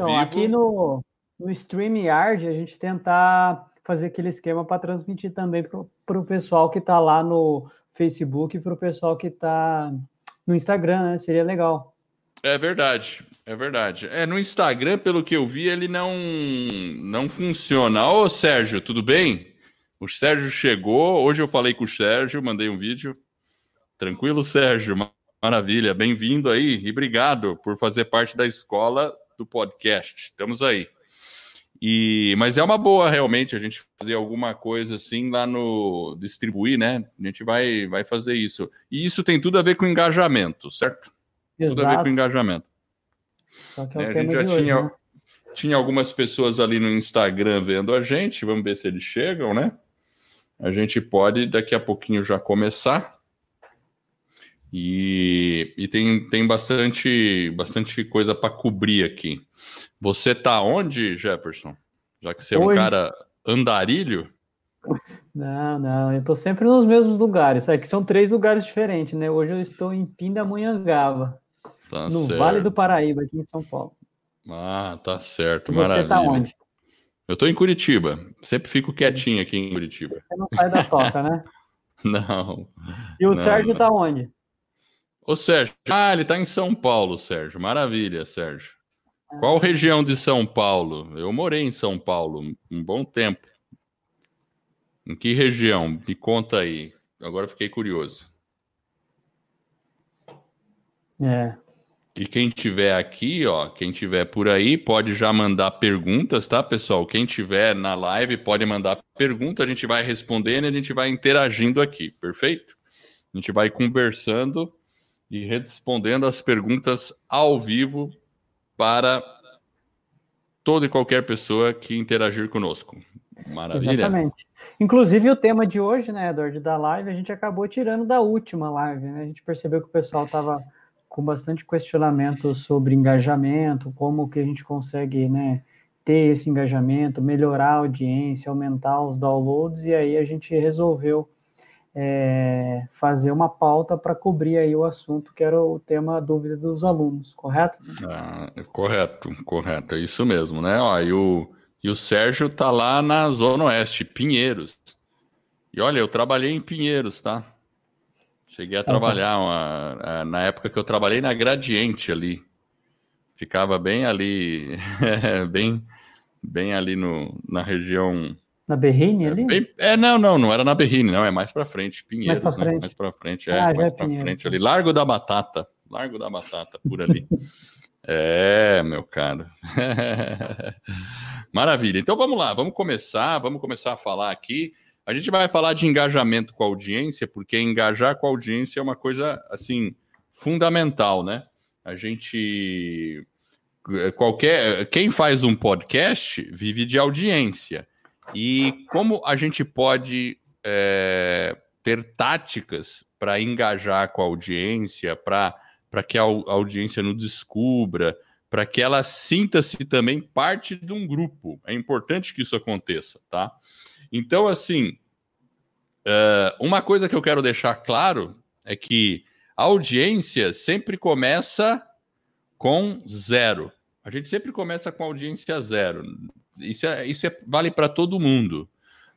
então, vivo. Aqui no, no StreamYard, a gente tentar fazer aquele esquema para transmitir também para o pessoal que está lá no Facebook e para o pessoal que está no Instagram, né? Seria legal. É verdade, é verdade. É, no Instagram, pelo que eu vi, ele não, não funciona. Ô, Sérgio, tudo bem? O Sérgio chegou. Hoje eu falei com o Sérgio, mandei um vídeo. Tranquilo, Sérgio? Maravilha, bem-vindo aí e obrigado por fazer parte da escola do podcast. Estamos aí. E, mas é uma boa realmente a gente fazer alguma coisa assim lá no distribuir, né? A gente vai, vai fazer isso. E isso tem tudo a ver com engajamento, certo? Exato. Tudo a ver com engajamento. É né? A gente já tinha, hoje, né? tinha algumas pessoas ali no Instagram vendo a gente, vamos ver se eles chegam, né? A gente pode daqui a pouquinho já começar. E, e tem, tem bastante, bastante coisa para cobrir aqui. Você tá onde, Jefferson? Já que você é um cara andarilho? Não, não, eu tô sempre nos mesmos lugares. Aqui são três lugares diferentes, né? Hoje eu estou em Pindamonhangaba, tá no certo. Vale do Paraíba, aqui em São Paulo. Ah, tá certo, e maravilha. Você tá onde? Eu tô em Curitiba. Sempre fico quietinho aqui em Curitiba. Você não sai da toca, né? não. E o não, Sérgio não. tá onde? Ô, Sérgio. Ah, ele está em São Paulo, Sérgio. Maravilha, Sérgio. Qual região de São Paulo? Eu morei em São Paulo um bom tempo. Em que região? Me conta aí. Agora fiquei curioso. É. E quem tiver aqui, ó, quem tiver por aí, pode já mandar perguntas, tá, pessoal? Quem tiver na live pode mandar pergunta, a gente vai respondendo e a gente vai interagindo aqui, perfeito? A gente vai conversando e respondendo as perguntas ao vivo para toda e qualquer pessoa que interagir conosco. Maravilha. Exatamente. Inclusive o tema de hoje, né, Edward, da live, a gente acabou tirando da última live, né? A gente percebeu que o pessoal estava com bastante questionamento sobre engajamento, como que a gente consegue, né, ter esse engajamento, melhorar a audiência, aumentar os downloads, e aí a gente resolveu é, fazer uma pauta para cobrir aí o assunto que era o tema dúvida dos alunos, correto? Ah, correto, correto, é isso mesmo, né? Ó, e, o, e o Sérgio tá lá na Zona Oeste, Pinheiros. E olha, eu trabalhei em Pinheiros, tá? Cheguei a trabalhar uma, na época que eu trabalhei na Gradiente ali. Ficava bem ali, bem, bem ali no, na região na Berrine ali? É, é, não, não, não era na Berrine, não, é mais para frente, Pinheiros, mais para frente. Né? Mais para frente, é, ah, mais é para frente ali, Largo da Batata, Largo da Batata, por ali. é, meu caro. Maravilha. Então vamos lá, vamos começar, vamos começar a falar aqui. A gente vai falar de engajamento com a audiência, porque engajar com a audiência é uma coisa assim fundamental, né? A gente qualquer quem faz um podcast vive de audiência. E como a gente pode é, ter táticas para engajar com a audiência, para que a, audiência nos descubra, para que ela sinta-se também parte de um grupo. É importante que isso aconteça, tá? Então, assim, é, uma coisa que eu quero deixar claro é que a audiência sempre começa com zero. A gente sempre começa com audiência zero. Isso, é, isso é, vale para todo mundo.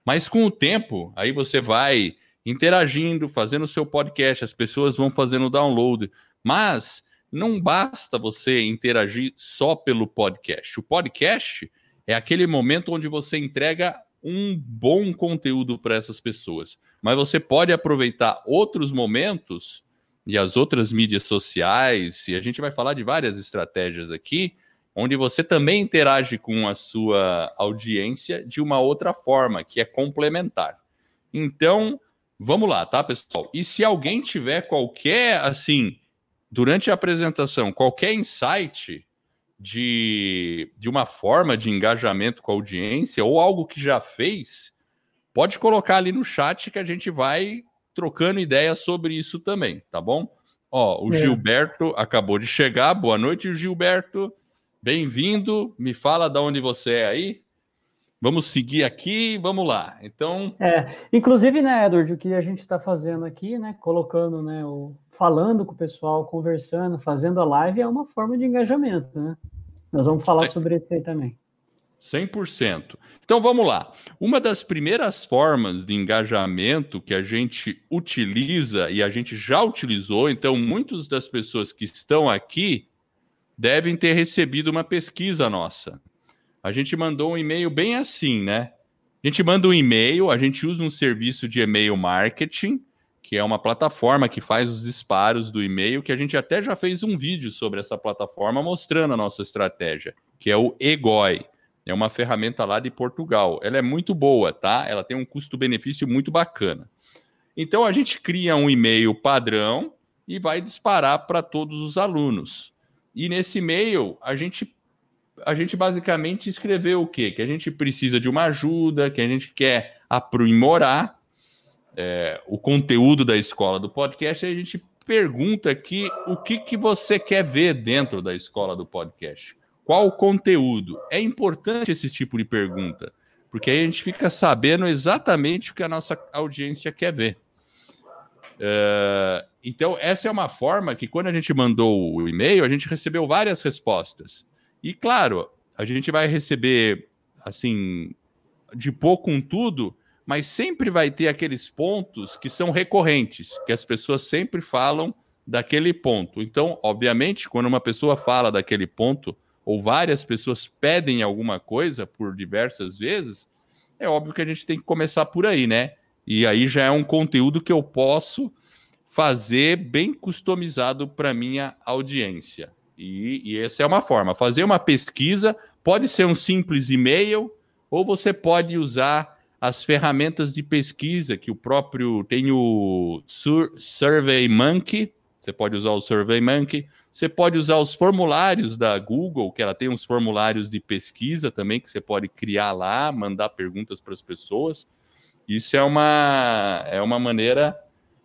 Mas com o tempo, aí você vai interagindo, fazendo o seu podcast, as pessoas vão fazendo download. Mas não basta você interagir só pelo podcast. O podcast é aquele momento onde você entrega um bom conteúdo para essas pessoas. Mas você pode aproveitar outros momentos e as outras mídias sociais, e a gente vai falar de várias estratégias aqui, onde você também interage com a sua audiência de uma outra forma, que é complementar. Então, vamos lá, tá, pessoal? E se alguém tiver qualquer, assim, durante a apresentação, qualquer insight de, de uma forma de engajamento com a audiência ou algo que já fez, pode colocar ali no chat que a gente vai trocando ideias sobre isso também, tá bom? Ó, o é. Gilberto acabou de chegar. Boa noite, Gilberto. Bem-vindo, me fala de onde você é aí. Vamos seguir aqui, vamos lá. Então. É, inclusive, né, Edward, o que a gente está fazendo aqui, né, colocando, né, o, falando com o pessoal, conversando, fazendo a live é uma forma de engajamento, né? Nós vamos falar sobre isso aí também. 100%. Então vamos lá. Uma das primeiras formas de engajamento que a gente utiliza e a gente já utilizou, então muitas das pessoas que estão aqui devem ter recebido uma pesquisa nossa. A gente mandou um e-mail bem assim, né? A gente manda um e-mail, a gente usa um serviço de e-mail marketing, que é uma plataforma que faz os disparos do e-mail, que a gente até já fez um vídeo sobre essa plataforma mostrando a nossa estratégia, que é o Egoi. É uma ferramenta lá de Portugal. Ela é muito boa, tá? Ela tem um custo-benefício muito bacana. Então a gente cria um e-mail padrão e vai disparar para todos os alunos. E nesse e-mail a gente a gente basicamente escreveu o quê? Que a gente precisa de uma ajuda, que a gente quer aprimorar é, o conteúdo da escola do podcast. E a gente pergunta aqui o que, que você quer ver dentro da escola do podcast. Qual o conteúdo? É importante esse tipo de pergunta, porque aí a gente fica sabendo exatamente o que a nossa audiência quer ver. Uh, então, essa é uma forma que, quando a gente mandou o e-mail, a gente recebeu várias respostas. E, claro, a gente vai receber, assim, de pouco um tudo, mas sempre vai ter aqueles pontos que são recorrentes, que as pessoas sempre falam daquele ponto. Então, obviamente, quando uma pessoa fala daquele ponto, ou várias pessoas pedem alguma coisa por diversas vezes, é óbvio que a gente tem que começar por aí, né? E aí já é um conteúdo que eu posso fazer bem customizado para minha audiência. E, e, essa é uma forma. Fazer uma pesquisa pode ser um simples e-mail, ou você pode usar as ferramentas de pesquisa que o próprio tem o Survey Monkey. Você pode usar o Survey Monkey. Você pode usar os formulários da Google, que ela tem uns formulários de pesquisa também que você pode criar lá, mandar perguntas para as pessoas. Isso é uma, é uma maneira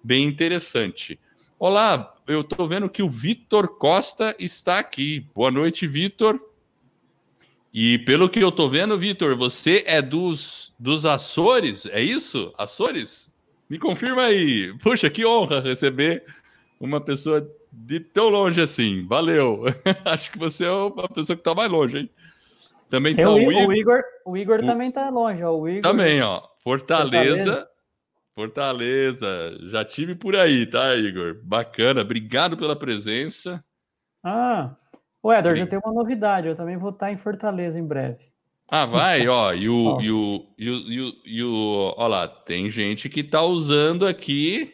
bem interessante. Olá, eu estou vendo que o Vitor Costa está aqui. Boa noite, Vitor. E pelo que eu estou vendo, Vitor, você é dos, dos Açores, é isso? Açores? Me confirma aí. Puxa, que honra receber uma pessoa de tão longe assim. Valeu. Acho que você é uma pessoa que está mais longe, hein? Também tá o, Igor. O Igor, o Igor o... também está longe, ó. O Igor... Também, ó. Fortaleza. Fortaleza. Fortaleza. Já tive por aí, tá, Igor? Bacana. Obrigado pela presença. Ah, o Edward, já tem uma novidade. Eu também vou estar em Fortaleza em breve. Ah, vai, ó. E o, e o, e o, e o, e o, ó lá, tem gente que tá usando aqui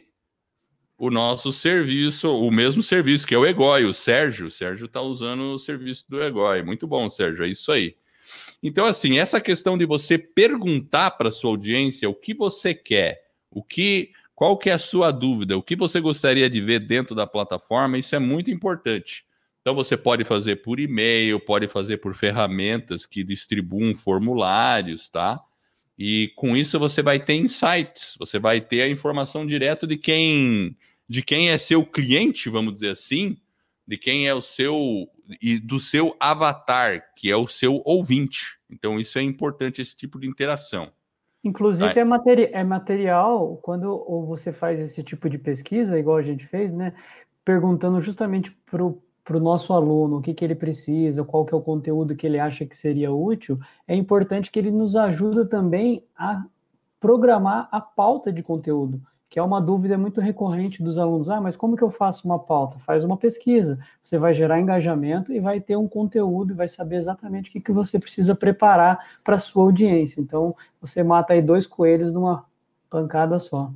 o nosso serviço, o mesmo serviço, que é o Egoi, o Sérgio. O Sérgio está usando o serviço do Egoi. Muito bom, Sérgio, é isso aí. Então, assim, essa questão de você perguntar para sua audiência o que você quer, o que, qual que é a sua dúvida, o que você gostaria de ver dentro da plataforma, isso é muito importante. Então, você pode fazer por e-mail, pode fazer por ferramentas que distribuem formulários, tá? E com isso você vai ter insights, você vai ter a informação direto de quem de quem é seu cliente, vamos dizer assim, de quem é o seu e do seu avatar, que é o seu ouvinte. Então isso é importante esse tipo de interação. Inclusive é, materi é material quando você faz esse tipo de pesquisa, igual a gente fez, né? Perguntando justamente para o para o nosso aluno, o que, que ele precisa, qual que é o conteúdo que ele acha que seria útil, é importante que ele nos ajude também a programar a pauta de conteúdo, que é uma dúvida muito recorrente dos alunos. Ah, mas como que eu faço uma pauta? Faz uma pesquisa. Você vai gerar engajamento e vai ter um conteúdo e vai saber exatamente o que, que você precisa preparar para a sua audiência. Então, você mata aí dois coelhos numa pancada só.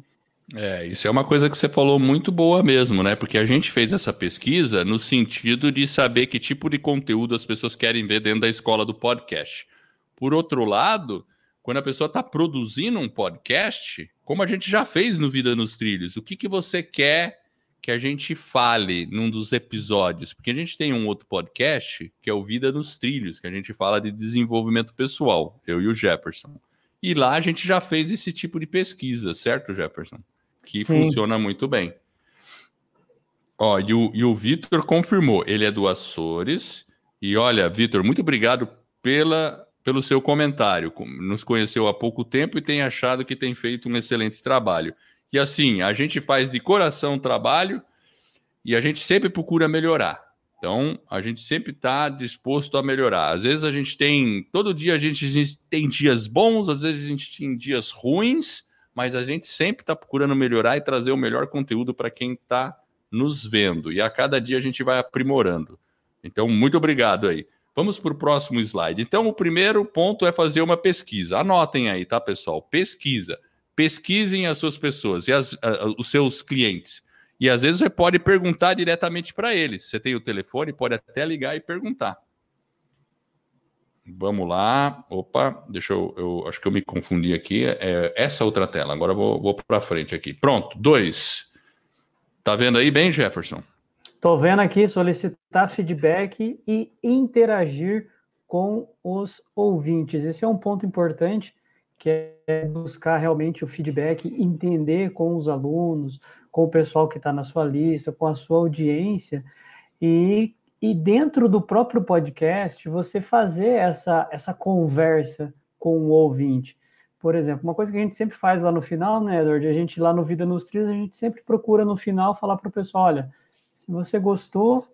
É, isso é uma coisa que você falou muito boa mesmo, né? Porque a gente fez essa pesquisa no sentido de saber que tipo de conteúdo as pessoas querem ver dentro da escola do podcast. Por outro lado, quando a pessoa está produzindo um podcast, como a gente já fez no Vida nos Trilhos, o que, que você quer que a gente fale num dos episódios? Porque a gente tem um outro podcast que é o Vida nos Trilhos, que a gente fala de desenvolvimento pessoal, eu e o Jefferson. E lá a gente já fez esse tipo de pesquisa, certo, Jefferson? que Sim. funciona muito bem. Ó, e o, e o Vitor confirmou, ele é do Açores. E olha, Vitor, muito obrigado pela, pelo seu comentário. Nos conheceu há pouco tempo e tem achado que tem feito um excelente trabalho. E assim, a gente faz de coração o trabalho e a gente sempre procura melhorar. Então, a gente sempre está disposto a melhorar. Às vezes a gente tem, todo dia a gente, a gente, tem dias bons, às vezes a gente tem dias ruins, mas a gente sempre está procurando melhorar e trazer o melhor conteúdo para quem está nos vendo. E a cada dia a gente vai aprimorando. Então, muito obrigado aí. Vamos para o próximo slide. Então, o primeiro ponto é fazer uma pesquisa. Anotem aí, tá, pessoal? Pesquisa. Pesquisem as suas pessoas e as, os seus clientes. E às vezes você pode perguntar diretamente para eles. Você tem o telefone, pode até ligar e perguntar. Vamos lá. Opa, deixa eu. eu acho que eu me confundi aqui. É essa outra tela. Agora eu vou, vou para frente aqui. Pronto, dois. Tá vendo aí bem, Jefferson? Estou vendo aqui solicitar feedback e interagir com os ouvintes. Esse é um ponto importante, que é buscar realmente o feedback, entender com os alunos, com o pessoal que está na sua lista, com a sua audiência, e, e dentro do próprio podcast, você fazer essa, essa conversa com o ouvinte. Por exemplo, uma coisa que a gente sempre faz lá no final, né, Edward? A gente lá no Vida nos Trilhos, a gente sempre procura no final falar para o pessoal: olha, se você gostou,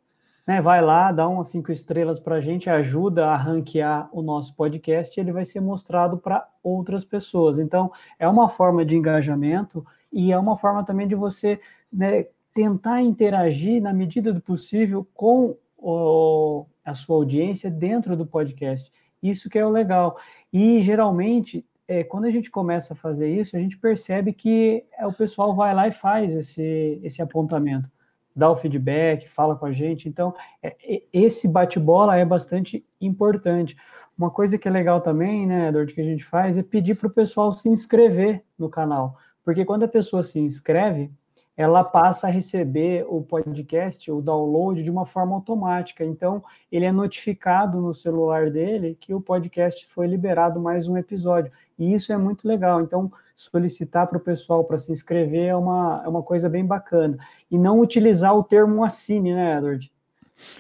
né, vai lá, dá umas cinco estrelas para a gente, ajuda a ranquear o nosso podcast e ele vai ser mostrado para outras pessoas. Então, é uma forma de engajamento e é uma forma também de você né, tentar interagir na medida do possível com o, a sua audiência dentro do podcast. Isso que é o legal. E geralmente, é, quando a gente começa a fazer isso, a gente percebe que é, o pessoal vai lá e faz esse, esse apontamento, dá o feedback, fala com a gente. Então, é, esse bate-bola é bastante importante. Uma coisa que é legal também, né, Edward, que a gente faz é pedir para o pessoal se inscrever no canal. Porque quando a pessoa se inscreve, ela passa a receber o podcast, o download, de uma forma automática. Então, ele é notificado no celular dele que o podcast foi liberado mais um episódio. E isso é muito legal. Então, solicitar para o pessoal para se inscrever é uma, é uma coisa bem bacana. E não utilizar o termo assine, né, Edward?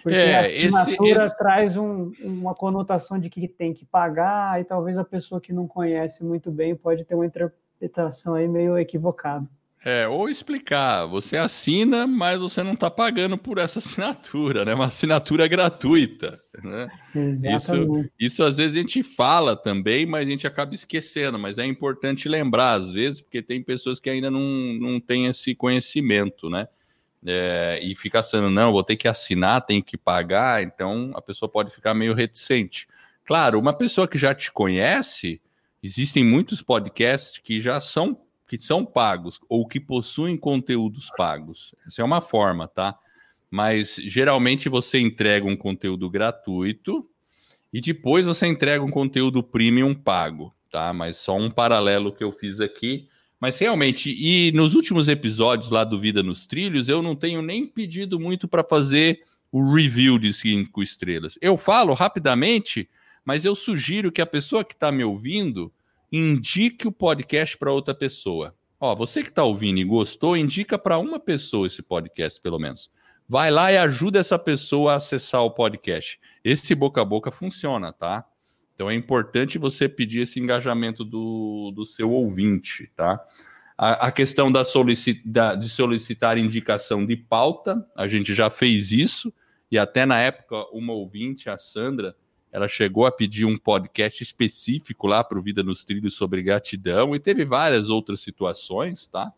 Porque é, a assinatura esse... traz um, uma conotação de que tem que pagar, e talvez a pessoa que não conhece muito bem pode ter uma interpretação interpretação aí meio equivocada. É, ou explicar, você assina, mas você não está pagando por essa assinatura, né? Uma assinatura gratuita, né? Exatamente. Isso, isso às vezes a gente fala também, mas a gente acaba esquecendo, mas é importante lembrar às vezes, porque tem pessoas que ainda não, não têm esse conhecimento, né? É, e fica achando, não, vou ter que assinar, tem que pagar, então a pessoa pode ficar meio reticente. Claro, uma pessoa que já te conhece, Existem muitos podcasts que já são que são pagos ou que possuem conteúdos pagos. Essa é uma forma, tá? Mas geralmente você entrega um conteúdo gratuito e depois você entrega um conteúdo premium pago, tá? Mas só um paralelo que eu fiz aqui. Mas realmente, e nos últimos episódios lá do Vida nos Trilhos, eu não tenho nem pedido muito para fazer o review de cinco estrelas. Eu falo rapidamente mas eu sugiro que a pessoa que está me ouvindo indique o podcast para outra pessoa. Ó, você que está ouvindo e gostou, indica para uma pessoa esse podcast, pelo menos. Vai lá e ajuda essa pessoa a acessar o podcast. Esse boca a boca funciona, tá? Então é importante você pedir esse engajamento do, do seu ouvinte, tá? A, a questão da, solicita, da, de solicitar indicação de pauta, a gente já fez isso, e até na época, uma ouvinte, a Sandra, ela chegou a pedir um podcast específico lá para o Vida nos Trilhos sobre gratidão e teve várias outras situações, tá?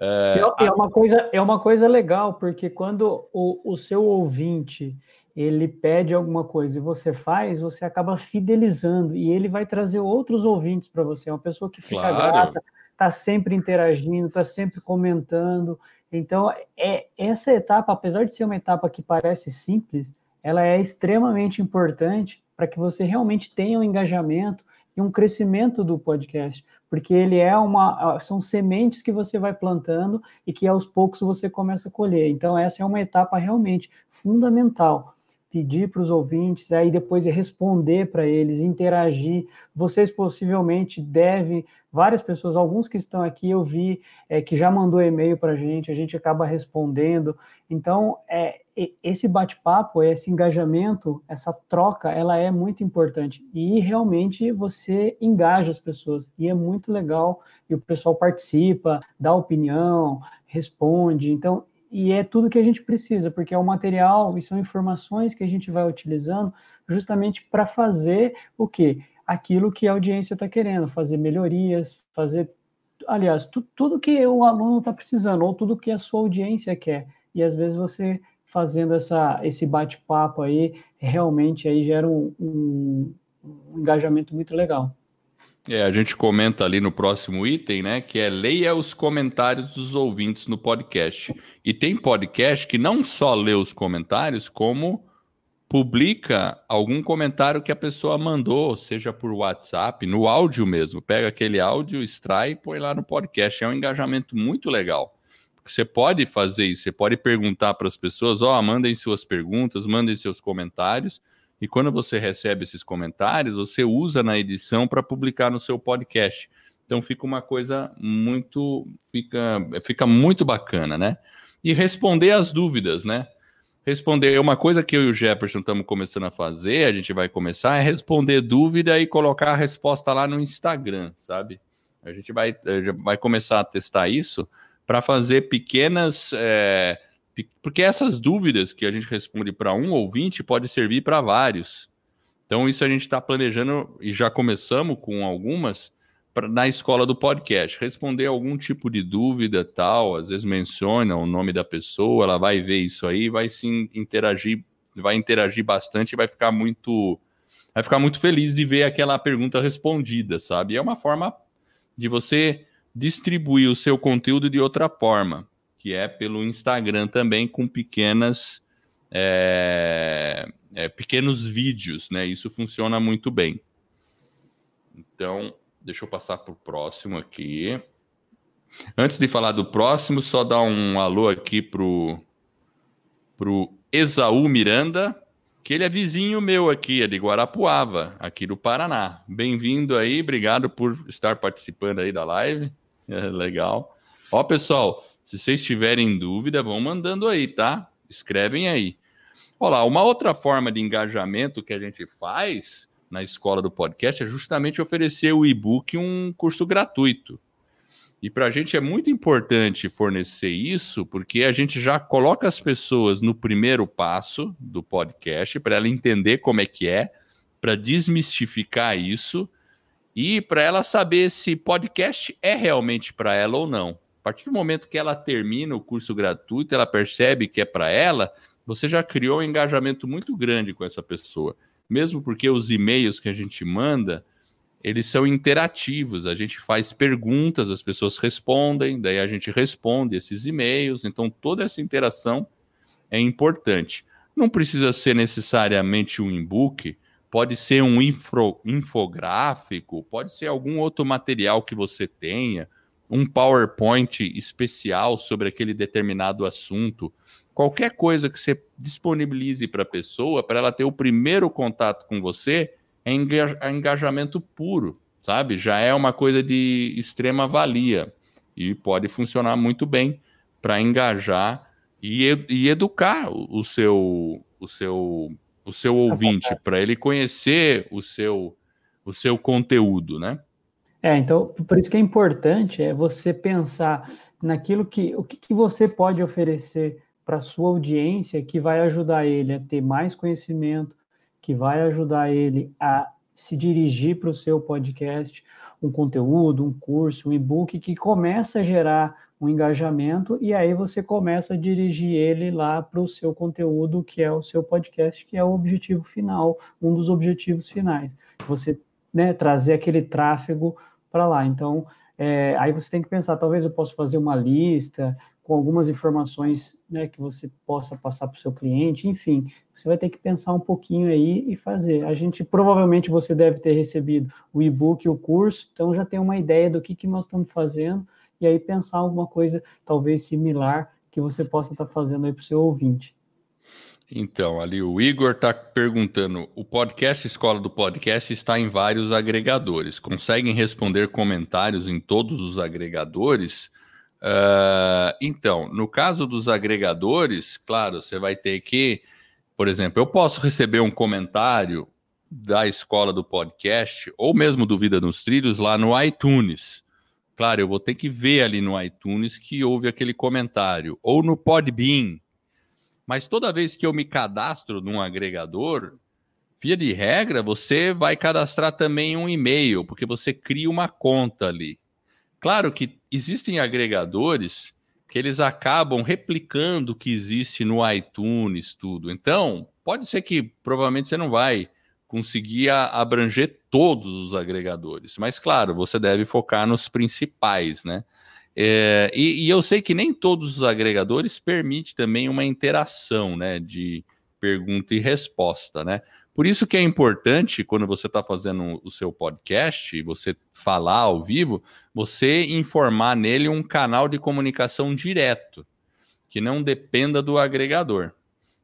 É, é, uma, coisa, é uma coisa legal, porque quando o, o seu ouvinte ele pede alguma coisa e você faz, você acaba fidelizando e ele vai trazer outros ouvintes para você. É uma pessoa que fica claro. grata, está sempre interagindo, está sempre comentando. Então, é essa etapa, apesar de ser uma etapa que parece simples, ela é extremamente importante para que você realmente tenha um engajamento e um crescimento do podcast, porque ele é uma são sementes que você vai plantando e que aos poucos você começa a colher. Então essa é uma etapa realmente fundamental pedir para os ouvintes, aí depois responder para eles, interagir. Vocês possivelmente devem, várias pessoas, alguns que estão aqui, eu vi é, que já mandou e-mail para a gente, a gente acaba respondendo. Então, é, esse bate-papo, esse engajamento, essa troca, ela é muito importante. E realmente você engaja as pessoas. E é muito legal. E o pessoal participa, dá opinião, responde. Então, e é tudo que a gente precisa, porque é o material e são informações que a gente vai utilizando justamente para fazer o quê? Aquilo que a audiência está querendo, fazer melhorias, fazer, aliás, tu, tudo que o aluno está precisando, ou tudo que a sua audiência quer. E às vezes você fazendo essa, esse bate-papo aí, realmente aí gera um, um, um engajamento muito legal. É, a gente comenta ali no próximo item, né? Que é leia os comentários dos ouvintes no podcast. E tem podcast que não só lê os comentários, como publica algum comentário que a pessoa mandou, seja por WhatsApp, no áudio mesmo. Pega aquele áudio, extrai e põe lá no podcast. É um engajamento muito legal. Você pode fazer isso, você pode perguntar para as pessoas, ó, oh, mandem suas perguntas, mandem seus comentários e quando você recebe esses comentários, você usa na edição para publicar no seu podcast. Então fica uma coisa muito fica fica muito bacana, né? E responder as dúvidas, né? Responder uma coisa que eu e o Jefferson estamos começando a fazer, a gente vai começar é responder dúvida e colocar a resposta lá no Instagram, sabe? A gente vai, vai começar a testar isso para fazer pequenas é, porque essas dúvidas que a gente responde para um ouvinte pode servir para vários. Então, isso a gente está planejando e já começamos com algumas pra, na escola do podcast. Responder algum tipo de dúvida tal, às vezes menciona o nome da pessoa, ela vai ver isso aí, vai sim interagir, vai interagir bastante e vai ficar muito. Vai ficar muito feliz de ver aquela pergunta respondida, sabe? É uma forma de você distribuir o seu conteúdo de outra forma que é pelo Instagram também, com pequenas é, é, pequenos vídeos, né? Isso funciona muito bem. Então, deixa eu passar para o próximo aqui. Antes de falar do próximo, só dar um alô aqui pro pro Esaú Miranda, que ele é vizinho meu aqui, é de Guarapuava, aqui do Paraná. Bem-vindo aí, obrigado por estar participando aí da live. É legal. Ó, pessoal, se vocês tiverem dúvida, vão mandando aí, tá? Escrevem aí. Olá, uma outra forma de engajamento que a gente faz na escola do podcast é justamente oferecer o e-book um curso gratuito. E para a gente é muito importante fornecer isso, porque a gente já coloca as pessoas no primeiro passo do podcast, para ela entender como é que é, para desmistificar isso e para ela saber se podcast é realmente para ela ou não partir do momento que ela termina o curso gratuito, ela percebe que é para ela, você já criou um engajamento muito grande com essa pessoa. Mesmo porque os e-mails que a gente manda, eles são interativos, a gente faz perguntas, as pessoas respondem, daí a gente responde esses e-mails, então toda essa interação é importante. Não precisa ser necessariamente um e-book, pode ser um info, infográfico, pode ser algum outro material que você tenha, um PowerPoint especial sobre aquele determinado assunto, qualquer coisa que você disponibilize para a pessoa, para ela ter o primeiro contato com você, é, é engajamento puro, sabe? Já é uma coisa de extrema valia e pode funcionar muito bem para engajar e, e, educar o seu, o seu, o seu ouvinte, para ele conhecer o seu, o seu conteúdo, né? É, então, por isso que é importante é você pensar naquilo que o que, que você pode oferecer para sua audiência que vai ajudar ele a ter mais conhecimento, que vai ajudar ele a se dirigir para o seu podcast, um conteúdo, um curso, um e-book que começa a gerar um engajamento e aí você começa a dirigir ele lá para o seu conteúdo, que é o seu podcast, que é o objetivo final, um dos objetivos finais. Você né, trazer aquele tráfego para lá. Então, é, aí você tem que pensar, talvez eu possa fazer uma lista com algumas informações né, que você possa passar para o seu cliente, enfim, você vai ter que pensar um pouquinho aí e fazer. A gente, provavelmente, você deve ter recebido o e-book o curso, então já tem uma ideia do que, que nós estamos fazendo, e aí pensar alguma coisa, talvez, similar, que você possa estar tá fazendo aí para o seu ouvinte. Então, ali o Igor está perguntando: o podcast Escola do Podcast está em vários agregadores. Conseguem responder comentários em todos os agregadores? Uh, então, no caso dos agregadores, claro, você vai ter que, por exemplo, eu posso receber um comentário da escola do podcast, ou mesmo do Vida nos Trilhos, lá no iTunes. Claro, eu vou ter que ver ali no iTunes que houve aquele comentário, ou no Podbean. Mas toda vez que eu me cadastro num agregador, via de regra, você vai cadastrar também um e-mail, porque você cria uma conta ali. Claro que existem agregadores que eles acabam replicando o que existe no iTunes, tudo. Então, pode ser que provavelmente você não vai conseguir abranger todos os agregadores. Mas, claro, você deve focar nos principais, né? É, e, e, eu sei que nem todos os agregadores permitem também uma interação, né? De pergunta e resposta, né? Por isso que é importante, quando você está fazendo o seu podcast, você falar ao vivo, você informar nele um canal de comunicação direto, que não dependa do agregador.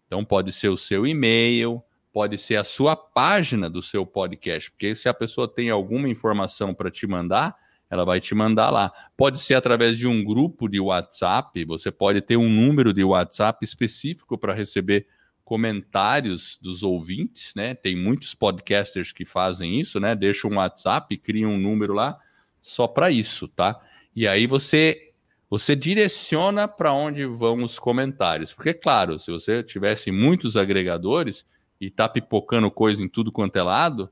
Então, pode ser o seu e-mail, pode ser a sua página do seu podcast, porque se a pessoa tem alguma informação para te mandar, ela vai te mandar lá. Pode ser através de um grupo de WhatsApp, você pode ter um número de WhatsApp específico para receber comentários dos ouvintes, né? Tem muitos podcasters que fazem isso, né? Deixa um WhatsApp, cria um número lá só para isso, tá? E aí você você direciona para onde vão os comentários. Porque claro, se você tivesse muitos agregadores e tá pipocando coisa em tudo quanto é lado,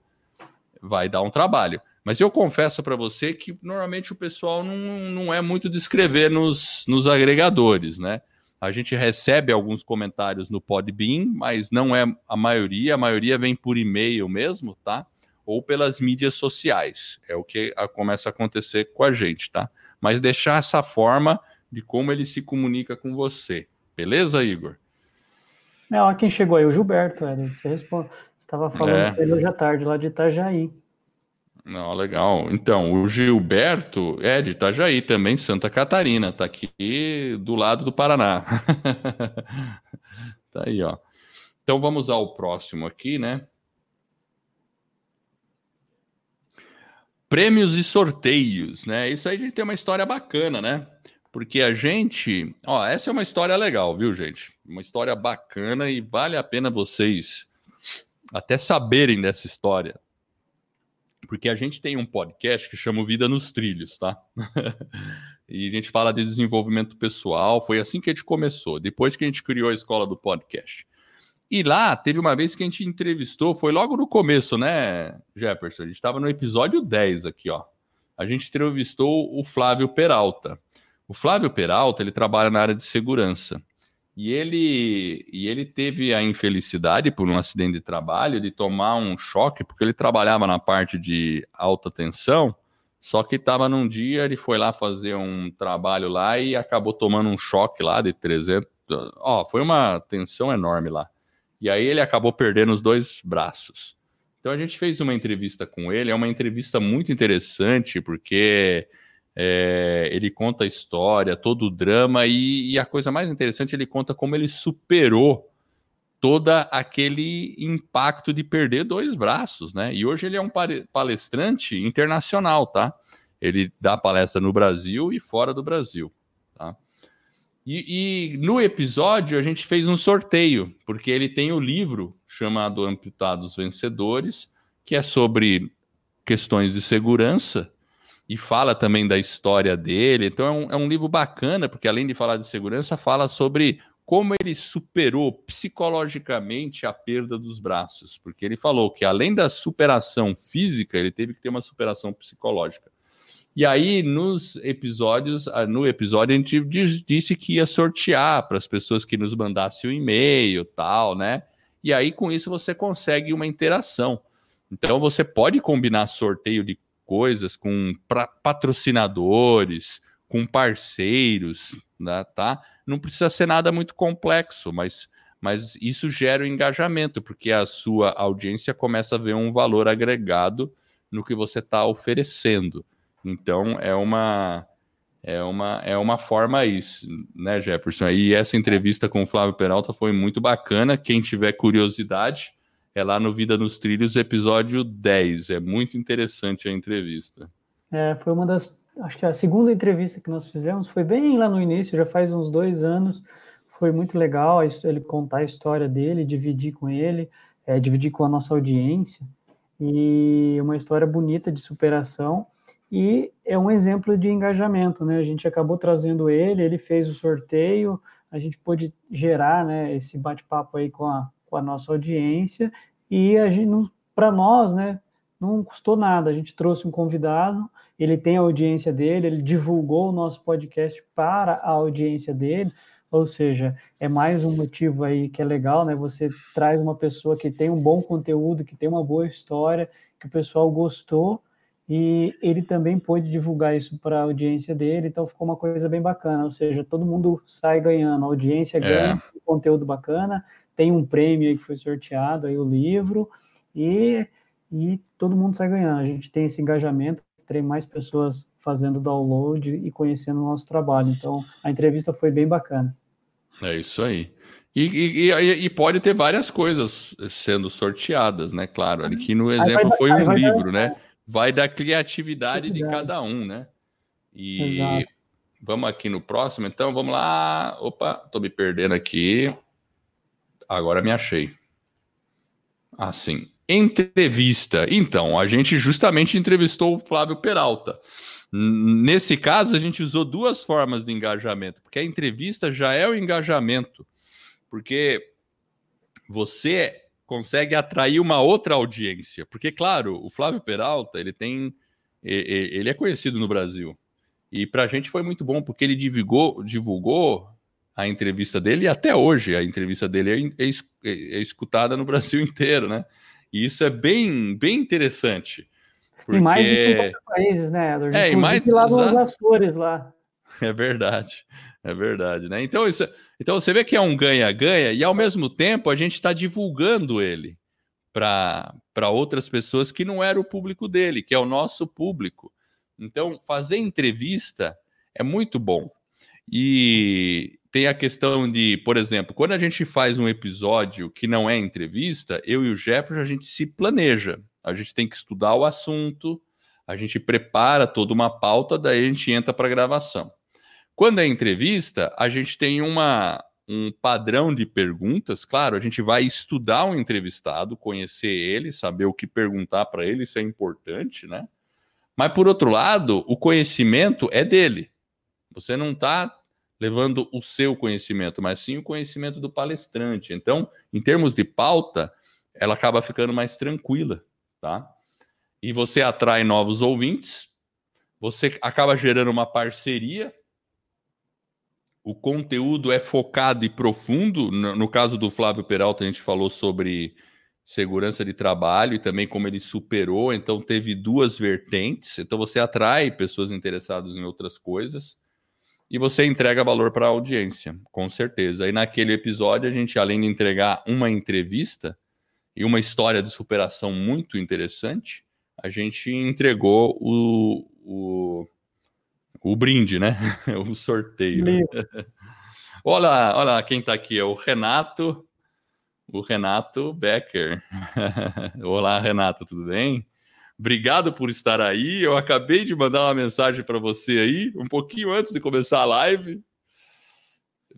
vai dar um trabalho. Mas eu confesso para você que normalmente o pessoal não, não é muito de escrever nos, nos agregadores, né? A gente recebe alguns comentários no Podbean, mas não é a maioria. A maioria vem por e-mail mesmo, tá? Ou pelas mídias sociais. É o que começa a acontecer com a gente, tá? Mas deixar essa forma de como ele se comunica com você. Beleza, Igor? Não, quem chegou aí? O Gilberto, Ed. Você responde. estava falando é. hoje à tarde, lá de Itajaí. Não, legal. Então, o Gilberto é de Itajaí, também Santa Catarina, tá aqui do lado do Paraná. tá aí, ó. Então vamos ao próximo aqui, né? Prêmios e sorteios, né? Isso aí a gente tem uma história bacana, né? Porque a gente, ó, essa é uma história legal, viu, gente? Uma história bacana e vale a pena vocês até saberem dessa história porque a gente tem um podcast que chama Vida nos Trilhos, tá? e a gente fala de desenvolvimento pessoal. Foi assim que a gente começou, depois que a gente criou a escola do podcast. E lá teve uma vez que a gente entrevistou, foi logo no começo, né, Jefferson? A gente estava no episódio 10 aqui, ó. A gente entrevistou o Flávio Peralta. O Flávio Peralta, ele trabalha na área de segurança. E ele, e ele teve a infelicidade, por um acidente de trabalho, de tomar um choque, porque ele trabalhava na parte de alta tensão, só que estava num dia, ele foi lá fazer um trabalho lá e acabou tomando um choque lá de 300. Ó, foi uma tensão enorme lá. E aí ele acabou perdendo os dois braços. Então a gente fez uma entrevista com ele, é uma entrevista muito interessante, porque é, ele conta a história, todo o drama, e, e, a coisa mais interessante, ele conta como ele superou toda aquele impacto de perder dois braços, né? E hoje ele é um palestrante internacional, tá? Ele dá palestra no Brasil e fora do Brasil, tá? E, e no episódio a gente fez um sorteio, porque ele tem o livro chamado Amputados Vencedores, que é sobre questões de segurança, e fala também da história dele. Então é um, é um livro bacana, porque além de falar de segurança, fala sobre como ele superou psicologicamente a perda dos braços. Porque ele falou que além da superação física, ele teve que ter uma superação psicológica. E aí, nos episódios, ah, no episódio, a gente disse que ia sortear para as pessoas que nos mandassem o um e-mail tal, né? E aí, com isso, você consegue uma interação. Então, você pode combinar sorteio de coisas com patrocinadores, com parceiros, né, tá? Não precisa ser nada muito complexo, mas, mas isso gera um engajamento, porque a sua audiência começa a ver um valor agregado no que você está oferecendo. Então é uma é uma é uma forma isso, né, Jefferson? E essa entrevista com o Flávio Peralta foi muito bacana. Quem tiver curiosidade, é lá no Vida nos Trilhos, episódio 10. É muito interessante a entrevista. É, foi uma das. Acho que a segunda entrevista que nós fizemos foi bem lá no início, já faz uns dois anos. Foi muito legal ele contar a história dele, dividir com ele, é, dividir com a nossa audiência. E uma história bonita de superação. e é um exemplo de engajamento, né? A gente acabou trazendo ele, ele fez o sorteio, a gente pôde gerar, né, esse bate-papo aí com a, com a nossa audiência e a gente, para nós, né, não custou nada. A gente trouxe um convidado, ele tem a audiência dele, ele divulgou o nosso podcast para a audiência dele, ou seja, é mais um motivo aí que é legal, né? Você traz uma pessoa que tem um bom conteúdo, que tem uma boa história, que o pessoal gostou e ele também pôde divulgar isso para a audiência dele, então ficou uma coisa bem bacana, ou seja, todo mundo sai ganhando, a audiência é. ganha é. conteúdo bacana, tem um prêmio aí que foi sorteado, aí o livro, e, e todo mundo sai ganhando, a gente tem esse engajamento, tem mais pessoas fazendo download e conhecendo o nosso trabalho, então a entrevista foi bem bacana. É isso aí. E, e, e, pode ter várias coisas sendo sorteadas, né? Claro, aqui no exemplo foi um livro, né? vai da criatividade de cada um, né? E Exato. vamos aqui no próximo, então vamos lá. Opa, tô me perdendo aqui. Agora me achei. Assim, entrevista. Então, a gente justamente entrevistou o Flávio Peralta. Nesse caso, a gente usou duas formas de engajamento, porque a entrevista já é o engajamento, porque você consegue atrair uma outra audiência. Porque, claro, o Flávio Peralta, ele tem. Ele é conhecido no Brasil. E para a gente foi muito bom, porque ele divulgou, divulgou a entrevista dele, e até hoje a entrevista dele é, é, é, é escutada no Brasil inteiro, né? E isso é bem, bem interessante. Porque... E mais de 50 países, né, Edward? É, e mais lá nos Açores lá. É verdade. É verdade, né? Então, isso, então você vê que é um ganha-ganha e ao mesmo tempo a gente está divulgando ele para outras pessoas que não era o público dele, que é o nosso público. Então, fazer entrevista é muito bom. E tem a questão de, por exemplo, quando a gente faz um episódio que não é entrevista, eu e o Jefferson a gente se planeja. A gente tem que estudar o assunto, a gente prepara toda uma pauta, daí a gente entra para a gravação. Quando é entrevista, a gente tem uma, um padrão de perguntas. Claro, a gente vai estudar o um entrevistado, conhecer ele, saber o que perguntar para ele, isso é importante, né? Mas, por outro lado, o conhecimento é dele. Você não está levando o seu conhecimento, mas sim o conhecimento do palestrante. Então, em termos de pauta, ela acaba ficando mais tranquila, tá? E você atrai novos ouvintes, você acaba gerando uma parceria o conteúdo é focado e profundo. No, caso do Flávio Peralta, a gente falou sobre segurança de trabalho e também como ele superou. Então, teve duas vertentes. Então, você atrai pessoas interessadas em outras coisas e você entrega valor para a audiência, com certeza. E naquele episódio, a gente, além de entregar uma entrevista e uma história de superação muito interessante, a gente entregou o, o o brinde, né? o sorteio. olha, olha quem está aqui, é o Renato, o Renato Becker. Olá, Renato, tudo bem? Obrigado por estar aí. Eu acabei de mandar uma mensagem para você aí, um pouquinho antes de começar a live.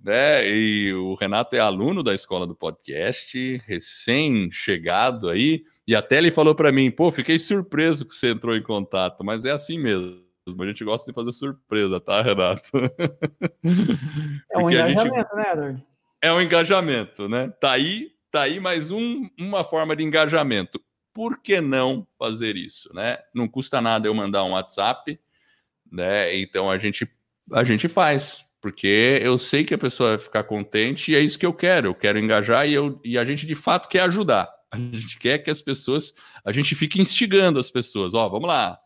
Né? E o Renato é aluno da escola do podcast, recém-chegado aí, e até ele falou para mim: pô, fiquei surpreso que você entrou em contato, mas é assim mesmo a gente gosta de fazer surpresa, tá, Renato? É um engajamento, gente... né, Edward? É um engajamento, né? Tá aí, tá aí mais um, uma forma de engajamento. Por que não fazer isso, né? Não custa nada eu mandar um WhatsApp, né? Então a gente a gente faz, porque eu sei que a pessoa vai ficar contente e é isso que eu quero. Eu quero engajar e, eu, e a gente de fato quer ajudar. A gente quer que as pessoas, a gente fique instigando as pessoas. Ó, vamos lá,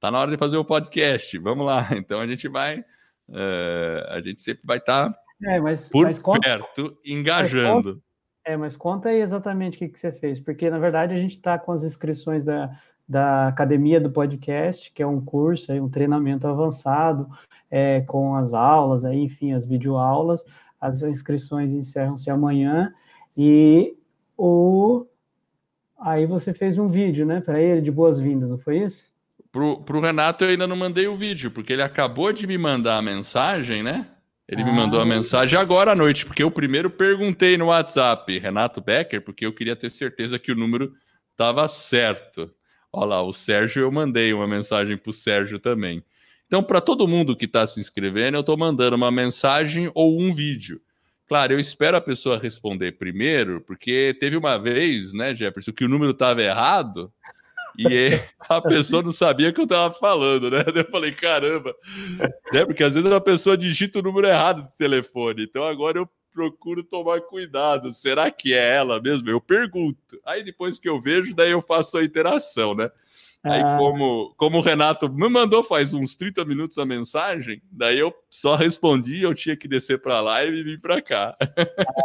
tá na hora de fazer o podcast, vamos lá. Então a gente vai, uh, a gente sempre vai estar tá é, mas, por mas conta, perto, engajando. É, mas conta aí exatamente o que, que você fez, porque na verdade a gente está com as inscrições da, da Academia do Podcast, que é um curso, aí, um treinamento avançado, é, com as aulas, aí, enfim, as videoaulas. As inscrições encerram-se amanhã e o aí você fez um vídeo, né, para ele de boas-vindas, não foi isso? Pro, pro Renato eu ainda não mandei o vídeo, porque ele acabou de me mandar a mensagem, né? Ele ah, me mandou a mensagem agora à noite, porque eu primeiro perguntei no WhatsApp, Renato Becker, porque eu queria ter certeza que o número estava certo. Olha lá, o Sérgio, eu mandei uma mensagem para o Sérgio também. Então, para todo mundo que está se inscrevendo, eu estou mandando uma mensagem ou um vídeo. Claro, eu espero a pessoa responder primeiro, porque teve uma vez, né, Jefferson, que o número estava errado e a pessoa não sabia que eu estava falando, né? Eu falei, caramba, né? Porque às vezes a pessoa digita o número errado do telefone. Então agora eu procuro tomar cuidado. Será que é ela mesmo? Eu pergunto. Aí depois que eu vejo, daí eu faço a interação, né? Aí, ah. como, como o Renato me mandou faz uns 30 minutos a mensagem, daí eu só respondi, eu tinha que descer para lá e vir para cá.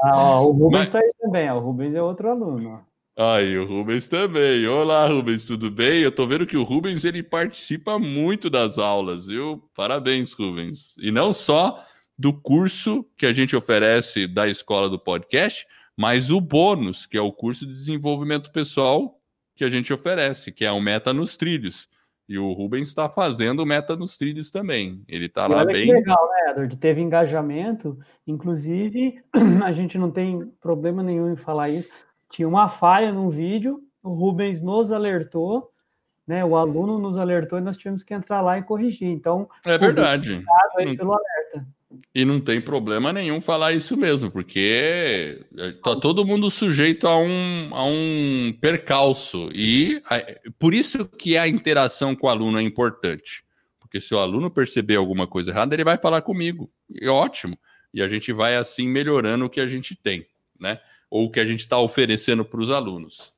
Ah, ó, o Rubens está Mas... aí também, ó. o Rubens é outro aluno. Aí, o Rubens também. Olá, Rubens, tudo bem? Eu tô vendo que o Rubens ele participa muito das aulas, viu? Parabéns, Rubens. E não só do curso que a gente oferece da escola do podcast, mas o bônus, que é o curso de desenvolvimento pessoal que a gente oferece, que é o Meta nos Trilhos. E o Rubens está fazendo o Meta nos Trilhos também. Ele está lá bem. Que legal, né, Edward? Teve engajamento. Inclusive, a gente não tem problema nenhum em falar isso. Tinha uma falha num vídeo, o Rubens nos alertou, né? O aluno nos alertou e nós tivemos que entrar lá e corrigir. Então, é verdade. Aí pelo alerta. E não tem problema nenhum falar isso mesmo, porque tá todo mundo sujeito a um, a um percalço. E por isso que a interação com o aluno é importante. Porque se o aluno perceber alguma coisa errada, ele vai falar comigo. E ótimo. E a gente vai assim melhorando o que a gente tem, né? Ou o que a gente está oferecendo para os alunos.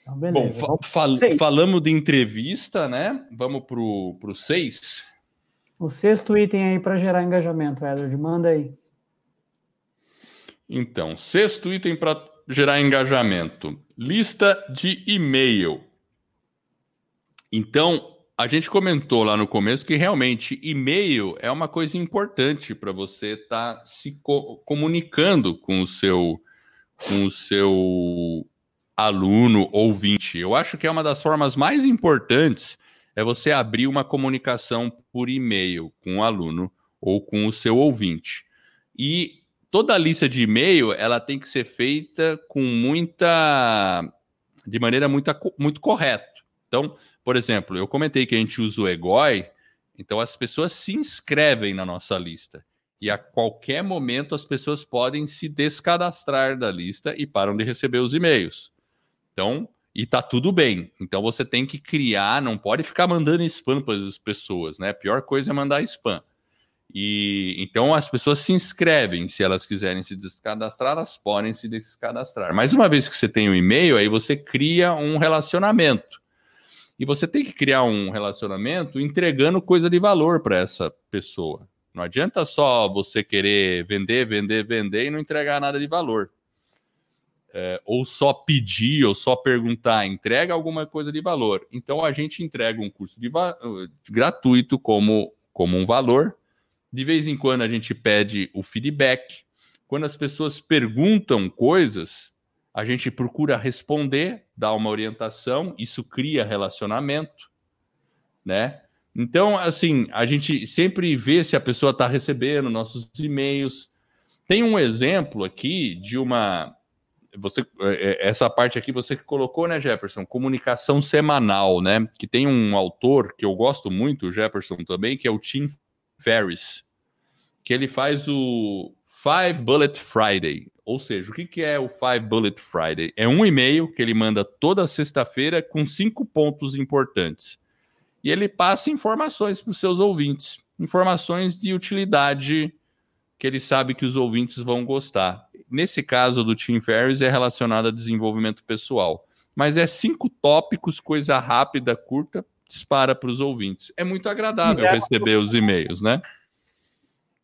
Então, Bom, fa fal falamos de entrevista, né? Vamos para o 6. O sexto item aí para gerar engajamento, Edward, manda aí. Então, sexto item para gerar engajamento: lista de e-mail. Então, a gente comentou lá no começo que realmente e-mail é uma coisa importante para você estar tá se co comunicando com o seu com o seu aluno ouvinte. Eu acho que é uma das formas mais importantes é você abrir uma comunicação por e-mail com o aluno ou com o seu ouvinte. E toda a lista de e-mail ela tem que ser feita com muita de maneira muito, muito correta. Então, por exemplo, eu comentei que a gente usa o Egoi, então as pessoas se inscrevem na nossa lista. E a qualquer momento as pessoas podem se descadastrar da lista e param de receber os e-mails. Então, e tá tudo bem. Então você tem que criar, não pode ficar mandando spam para as pessoas, né? A pior coisa é mandar spam. E então as pessoas se inscrevem, se elas quiserem se descadastrar, elas podem se descadastrar. Mas uma vez que você tem o um e-mail, aí você cria um relacionamento. E você tem que criar um relacionamento entregando coisa de valor para essa pessoa. Não adianta só você querer vender, vender, vender e não entregar nada de valor é, ou só pedir, ou só perguntar, entrega alguma coisa de valor. Então a gente entrega um curso de gratuito como, como um valor. De vez em quando a gente pede o feedback. Quando as pessoas perguntam coisas, a gente procura responder, dar uma orientação, isso cria relacionamento, né? Então, assim, a gente sempre vê se a pessoa está recebendo nossos e-mails. Tem um exemplo aqui de uma você é, é, essa parte aqui você colocou, né, Jefferson? Comunicação semanal, né? Que tem um autor que eu gosto muito, o Jefferson também, que é o Tim Ferriss, que ele faz o Five Bullet Friday. Ou seja, o que, que é o Five Bullet Friday? É um e-mail que ele manda toda sexta-feira com cinco pontos importantes. E ele passa informações para os seus ouvintes, informações de utilidade que ele sabe que os ouvintes vão gostar nesse caso do Tim Ferriss, é relacionado a desenvolvimento pessoal. Mas é cinco tópicos, coisa rápida, curta, dispara para os ouvintes. É muito agradável é. receber os e-mails, né?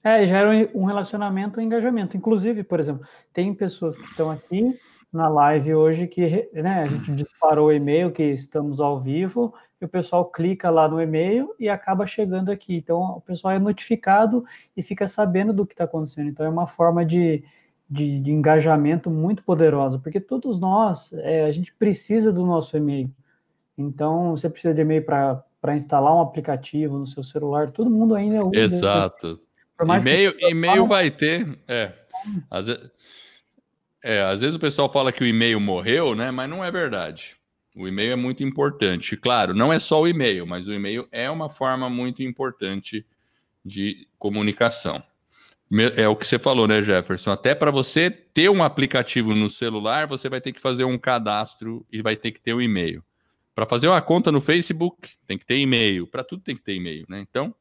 É, gera um relacionamento, um engajamento. Inclusive, por exemplo, tem pessoas que estão aqui na live hoje que né, a gente disparou o e-mail que estamos ao vivo e o pessoal clica lá no e-mail e acaba chegando aqui. Então, o pessoal é notificado e fica sabendo do que está acontecendo. Então, é uma forma de, de, de engajamento muito poderosa, porque todos nós, é, a gente precisa do nosso e-mail. Então, você precisa de e-mail para instalar um aplicativo no seu celular, todo mundo ainda usa. Exato. E-mail, e-mail vai ter, é. Às vezes, é, às vezes o pessoal fala que o e-mail morreu, né? Mas não é verdade. O e-mail é muito importante. Claro, não é só o e-mail, mas o e-mail é uma forma muito importante de comunicação. É o que você falou, né, Jefferson? Até para você ter um aplicativo no celular, você vai ter que fazer um cadastro e vai ter que ter o um e-mail. Para fazer uma conta no Facebook, tem que ter e-mail. Para tudo tem que ter e-mail, né? Então,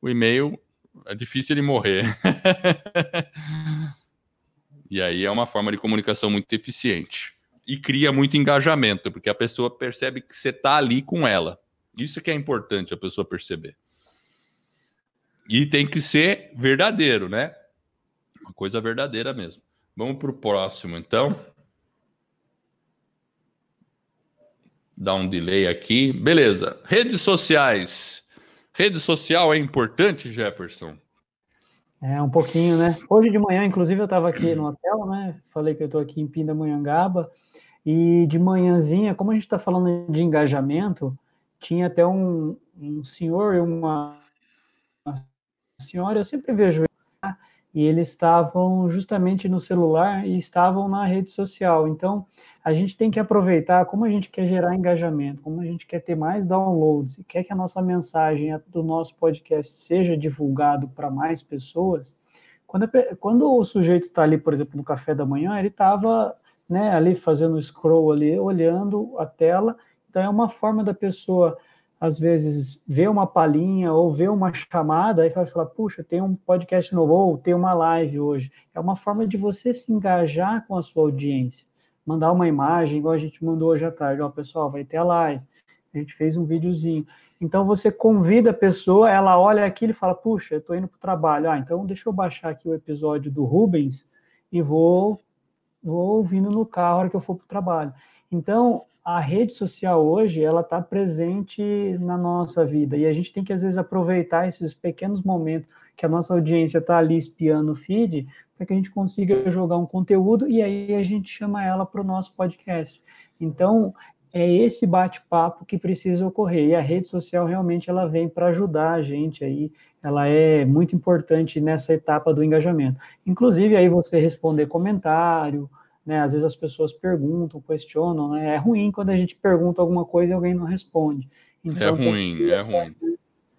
o e-mail é difícil ele morrer. e aí é uma forma de comunicação muito eficiente e cria muito engajamento, porque a pessoa percebe que você está ali com ela. Isso que é importante a pessoa perceber. E tem que ser verdadeiro, né? Uma coisa verdadeira mesmo. Vamos para o próximo, então. Dá um delay aqui. Beleza. Redes sociais. Rede social é importante, Jefferson? É, um pouquinho, né? Hoje de manhã, inclusive, eu estava aqui no hotel, né? Falei que eu estou aqui em Pindamonhangaba. E de manhãzinha, como a gente está falando de engajamento, tinha até um, um senhor e uma, uma, senhora, eu sempre vejo e eles estavam justamente no celular e estavam na rede social. Então, a gente tem que aproveitar como a gente quer gerar engajamento, como a gente quer ter mais downloads e quer que a nossa mensagem do nosso podcast seja divulgado para mais pessoas. Quando, quando o sujeito está ali, por exemplo, no café da manhã, ele estava né, ali fazendo scroll ali, olhando a tela. Então é uma forma da pessoa às vezes ver uma palhinha ou ver uma chamada e vai falar, puxa, tem um podcast novo ou tem uma live hoje. É uma forma de você se engajar com a sua audiência. Mandar uma imagem, igual a gente mandou hoje à tarde, ó, pessoal, vai ter a live. A gente fez um videozinho. Então você convida a pessoa, ela olha aquilo e fala, puxa, eu estou indo para o trabalho. Ah, então deixa eu baixar aqui o episódio do Rubens e vou vou ouvindo no carro a hora que eu for para o trabalho. Então, a rede social hoje, ela está presente na nossa vida e a gente tem que, às vezes, aproveitar esses pequenos momentos que a nossa audiência está ali espiando o feed para que a gente consiga jogar um conteúdo e aí a gente chama ela para o nosso podcast. Então, é esse bate-papo que precisa ocorrer. E a rede social realmente ela vem para ajudar a gente aí, ela é muito importante nessa etapa do engajamento. Inclusive aí você responder comentário, né? Às vezes as pessoas perguntam, questionam, né? É ruim quando a gente pergunta alguma coisa e alguém não responde. Então, é ruim, que... é ruim.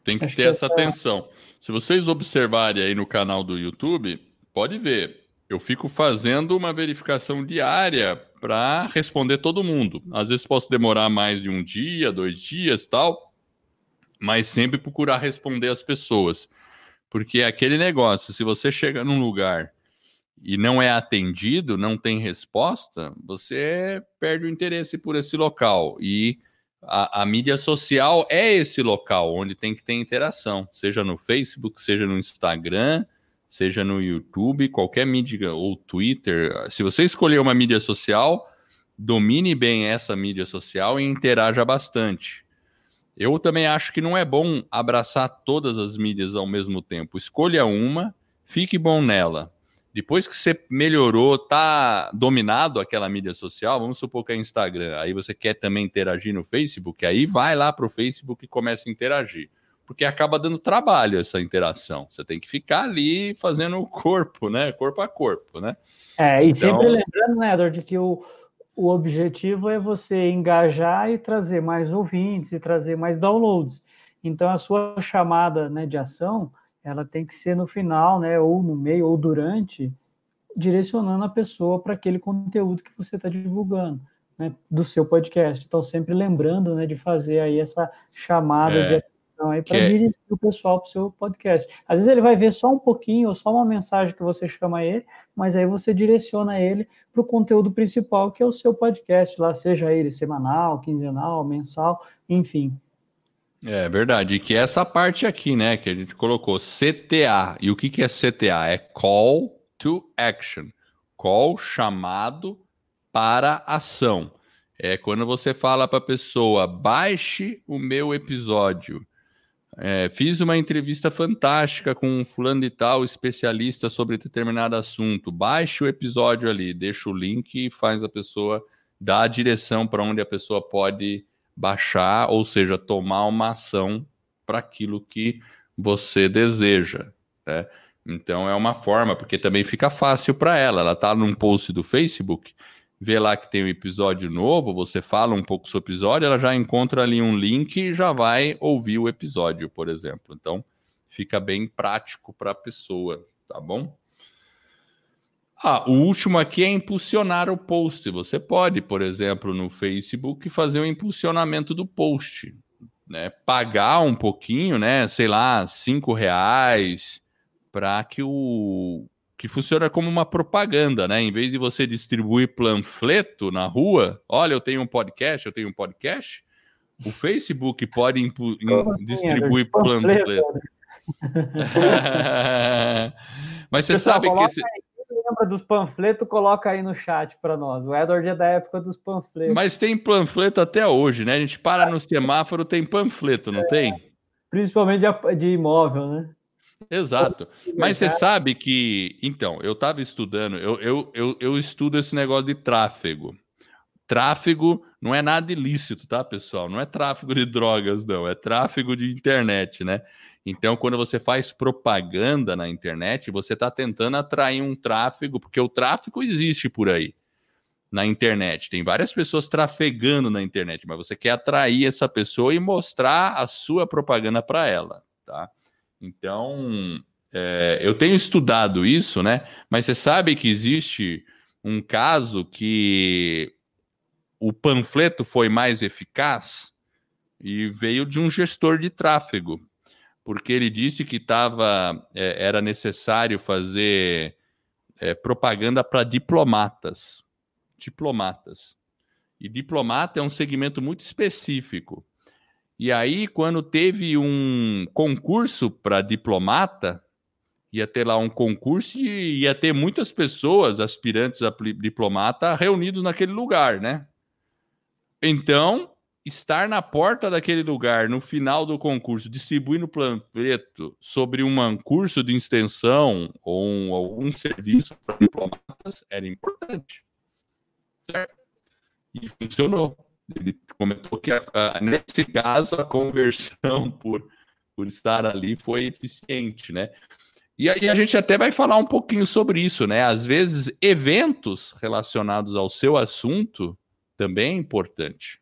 Tem que Acho ter que essa atenção. Se vocês observarem aí no canal do YouTube, pode ver. Eu fico fazendo uma verificação diária para responder todo mundo. Às vezes posso demorar mais de um dia, dois dias, tal, mas sempre procurar responder as pessoas. Porque é aquele negócio, se você chega num lugar e não é atendido, não tem resposta, você perde o interesse por esse local. E a, a, mídia social é esse local onde tem que ter interação, seja no Facebook, seja no Instagram, seja no YouTube, qualquer mídia ou Twitter. Se você escolher uma mídia social, domine bem essa mídia social e interaja bastante. Eu também acho que não é bom abraçar todas as mídias ao mesmo tempo. Escolha uma, fique bom nela. Depois que você melhorou, tá dominado aquela mídia social, vamos supor que é Instagram, aí você quer também interagir no Facebook, aí vai lá para o Facebook e começa a interagir porque acaba dando trabalho essa interação. Você tem que ficar ali fazendo o corpo, né? Corpo a corpo, né? É, e então... sempre lembrando, né, Edward, que o, o objetivo é você engajar e trazer mais ouvintes e trazer mais downloads. Então, a sua chamada né, de ação, ela tem que ser no final, né, ou no meio, ou durante, direcionando a pessoa para aquele conteúdo que você está divulgando. Né, do seu podcast. Então, sempre lembrando né, de fazer aí essa chamada é. de então, aí para é... dirigir o pessoal para o seu podcast. Às vezes ele vai ver só um pouquinho ou só uma mensagem que você chama ele, mas aí você direciona ele para o conteúdo principal, que é o seu podcast, lá seja ele semanal, quinzenal, mensal, enfim. É verdade, e que é essa parte aqui, né, que a gente colocou CTA. E o que, que é CTA? É Call to Action. Call chamado para ação. É quando você fala para a pessoa, baixe o meu episódio. É, fiz uma entrevista fantástica com um fulano de tal, especialista sobre determinado assunto. Baixe o episódio ali, deixa o link e faz a pessoa dar a direção para onde a pessoa pode baixar, ou seja, tomar uma ação para aquilo que você deseja. Né? Então é uma forma, porque também fica fácil para ela. Ela está num post do Facebook, vê lá que tem um episódio novo, você fala um pouco sobre o episódio, ela já encontra ali um link e já vai ouvir o episódio, por exemplo. Então, fica bem prático para a pessoa, tá bom? Ah, o último aqui é impulsionar o post. Você pode, por exemplo, no Facebook fazer o um impulsionamento do post, né? Pagar um pouquinho, né? Sei lá, cinco reais para que o que funciona como uma propaganda, né? Em vez de você distribuir panfleto na rua, olha, eu tenho um podcast, eu tenho um podcast. O Facebook pode assim, distribuir panfleto. panfleto. Mas você sabe que esse... lembra dos panfletos, coloca aí no chat para nós. O Edward é da época dos panfletos. Mas tem panfleto até hoje, né? A gente para no semáforo, tem panfleto, não é, tem? Principalmente de, de imóvel, né? Exato. Mas você sabe que. Então, eu estava estudando, eu, eu, eu, eu estudo esse negócio de tráfego. Tráfego não é nada ilícito, tá, pessoal? Não é tráfego de drogas, não. É tráfego de internet, né? Então, quando você faz propaganda na internet, você está tentando atrair um tráfego, porque o tráfego existe por aí na internet. Tem várias pessoas trafegando na internet, mas você quer atrair essa pessoa e mostrar a sua propaganda para ela, tá? Então, é, eu tenho estudado isso, né? Mas você sabe que existe um caso que o panfleto foi mais eficaz e veio de um gestor de tráfego, porque ele disse que tava, é, era necessário fazer é, propaganda para diplomatas. Diplomatas. E diplomata é um segmento muito específico. E aí, quando teve um concurso para diplomata, ia ter lá um concurso e ia ter muitas pessoas, aspirantes a diplomata, reunidos naquele lugar, né? Então, estar na porta daquele lugar, no final do concurso, distribuindo panfleto sobre um curso de extensão ou um, algum serviço para diplomatas, era importante. Certo? E funcionou. Ele comentou que, a, a, nesse caso, a conversão por, por estar ali foi eficiente, né? E aí a gente até vai falar um pouquinho sobre isso, né? Às vezes, eventos relacionados ao seu assunto também é importante,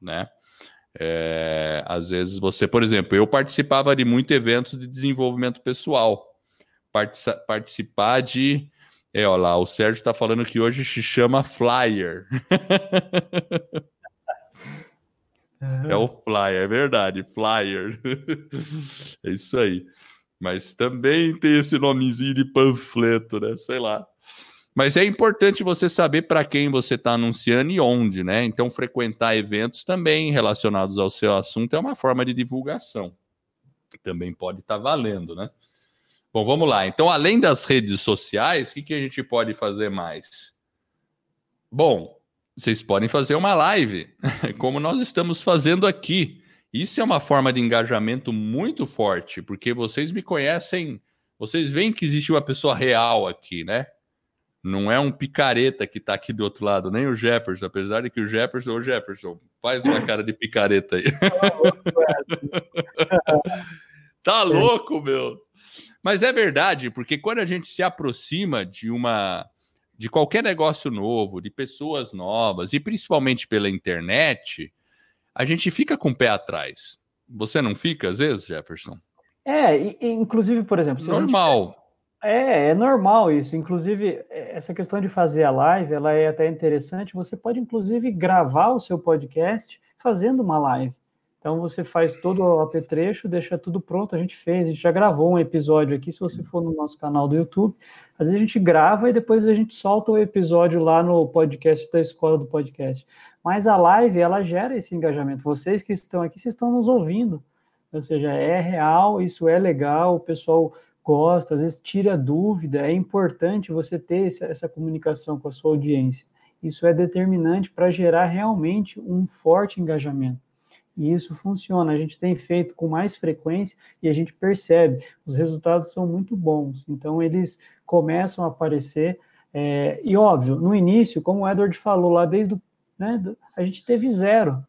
né? É, às vezes você, por exemplo, eu participava de muitos eventos de desenvolvimento pessoal, participar de é, olha lá, o Sérgio está falando que hoje se chama Flyer. É o flyer, é verdade, flyer. é isso aí. Mas também tem esse nomezinho de panfleto, né? Sei lá. Mas é importante você saber para quem você está anunciando e onde, né? Então, frequentar eventos também relacionados ao seu assunto é uma forma de divulgação. Também pode estar tá valendo, né? Bom, vamos lá. Então, além das redes sociais, o que, que a gente pode fazer mais? Bom, vocês podem fazer uma live, como nós estamos fazendo aqui. Isso é uma forma de engajamento muito forte, porque vocês me conhecem, vocês veem que existe uma pessoa real aqui, né? Não é um picareta que está aqui do outro lado, nem o Jefferson, apesar de que o Jefferson, o Jefferson, faz uma cara de picareta aí. tá louco, meu. Mas é verdade, porque quando a gente se aproxima de uma de qualquer negócio novo, de pessoas novas, e principalmente pela internet, a gente fica com o pé atrás. Você não fica, às vezes, Jefferson? É, e, inclusive, por exemplo. Normal. Gente... É, é normal isso. Inclusive, é, essa questão de fazer a live, ela é até interessante. Você pode, inclusive, gravar o seu podcast fazendo uma live. Então você faz todo o apetrecho, deixa tudo pronto. A gente fez, a gente já gravou um episódio aqui. Se você for no nosso canal do YouTube, às vezes a gente grava e depois a gente solta o episódio lá no podcast da Escola do Podcast. Mas a live, ela gera esse engajamento. Vocês que estão aqui, vocês estão nos ouvindo. Ou seja, é real, isso é legal, o pessoal gosta, às vezes tira dúvida. É importante você ter essa, essa comunicação com a sua audiência. Isso é determinante para gerar realmente um forte engajamento. E isso funciona. A gente tem feito com mais frequência e a gente percebe, os resultados são muito bons. Então, eles começam a aparecer. É, e óbvio, no início, como o Edward falou lá, desde o, né, a gente teve zero.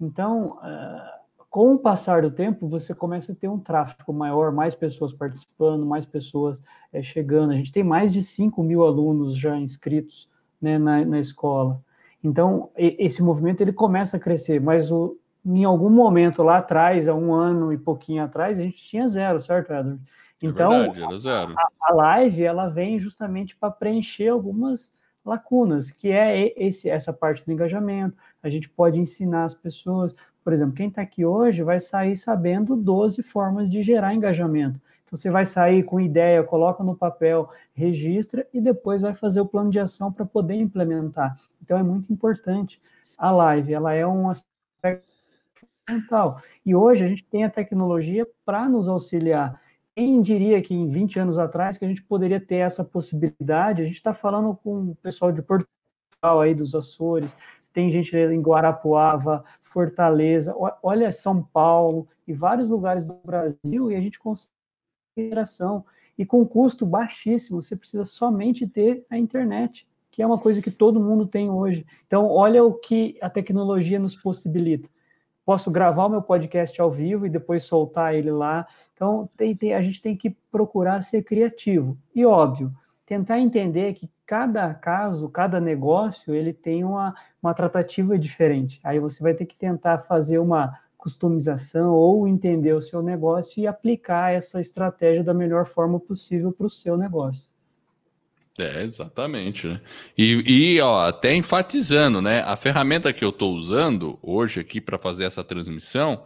Então, uh, com o passar do tempo, você começa a ter um tráfego maior, mais pessoas participando, mais pessoas é, chegando. A gente tem mais de 5 mil alunos já inscritos né, na, na escola. Então, esse movimento ele começa a crescer, mas o, em algum momento lá atrás, há um ano e pouquinho atrás, a gente tinha zero, certo, Edward? É então, é verdade, zero. A, a, live ela vem justamente para preencher algumas lacunas, que é esse, essa parte do engajamento. A gente pode ensinar as pessoas, por exemplo, quem está aqui hoje vai sair sabendo 12 formas de gerar engajamento. Então, você vai sair com ideia, coloca no papel, registra e depois vai fazer o plano de ação para poder implementar. Então, é muito importante. A live, ela é um aspecto fundamental. E hoje a gente tem a tecnologia para nos auxiliar. Quem diria que em 20 anos atrás que a gente poderia ter essa possibilidade? A gente está falando com o pessoal de Portugal aí dos Açores, tem gente em Guarapuava, Fortaleza, olha São Paulo e vários lugares do Brasil e a gente consegue interação e com custo baixíssimo, você precisa somente ter a internet, que é uma coisa que todo mundo tem hoje. Então, olha o que a tecnologia nos possibilita. Posso gravar o meu podcast ao vivo e depois soltar ele lá. Então, tem, tem, a gente tem que procurar ser criativo. E, óbvio, tentar entender que cada caso, cada negócio, ele tem uma, uma tratativa diferente. Aí você vai ter que tentar fazer uma customização ou entender o seu negócio e aplicar essa estratégia da melhor forma possível para o seu negócio. É, exatamente, né? E, e ó, até enfatizando, né? A ferramenta que eu estou usando hoje aqui para fazer essa transmissão,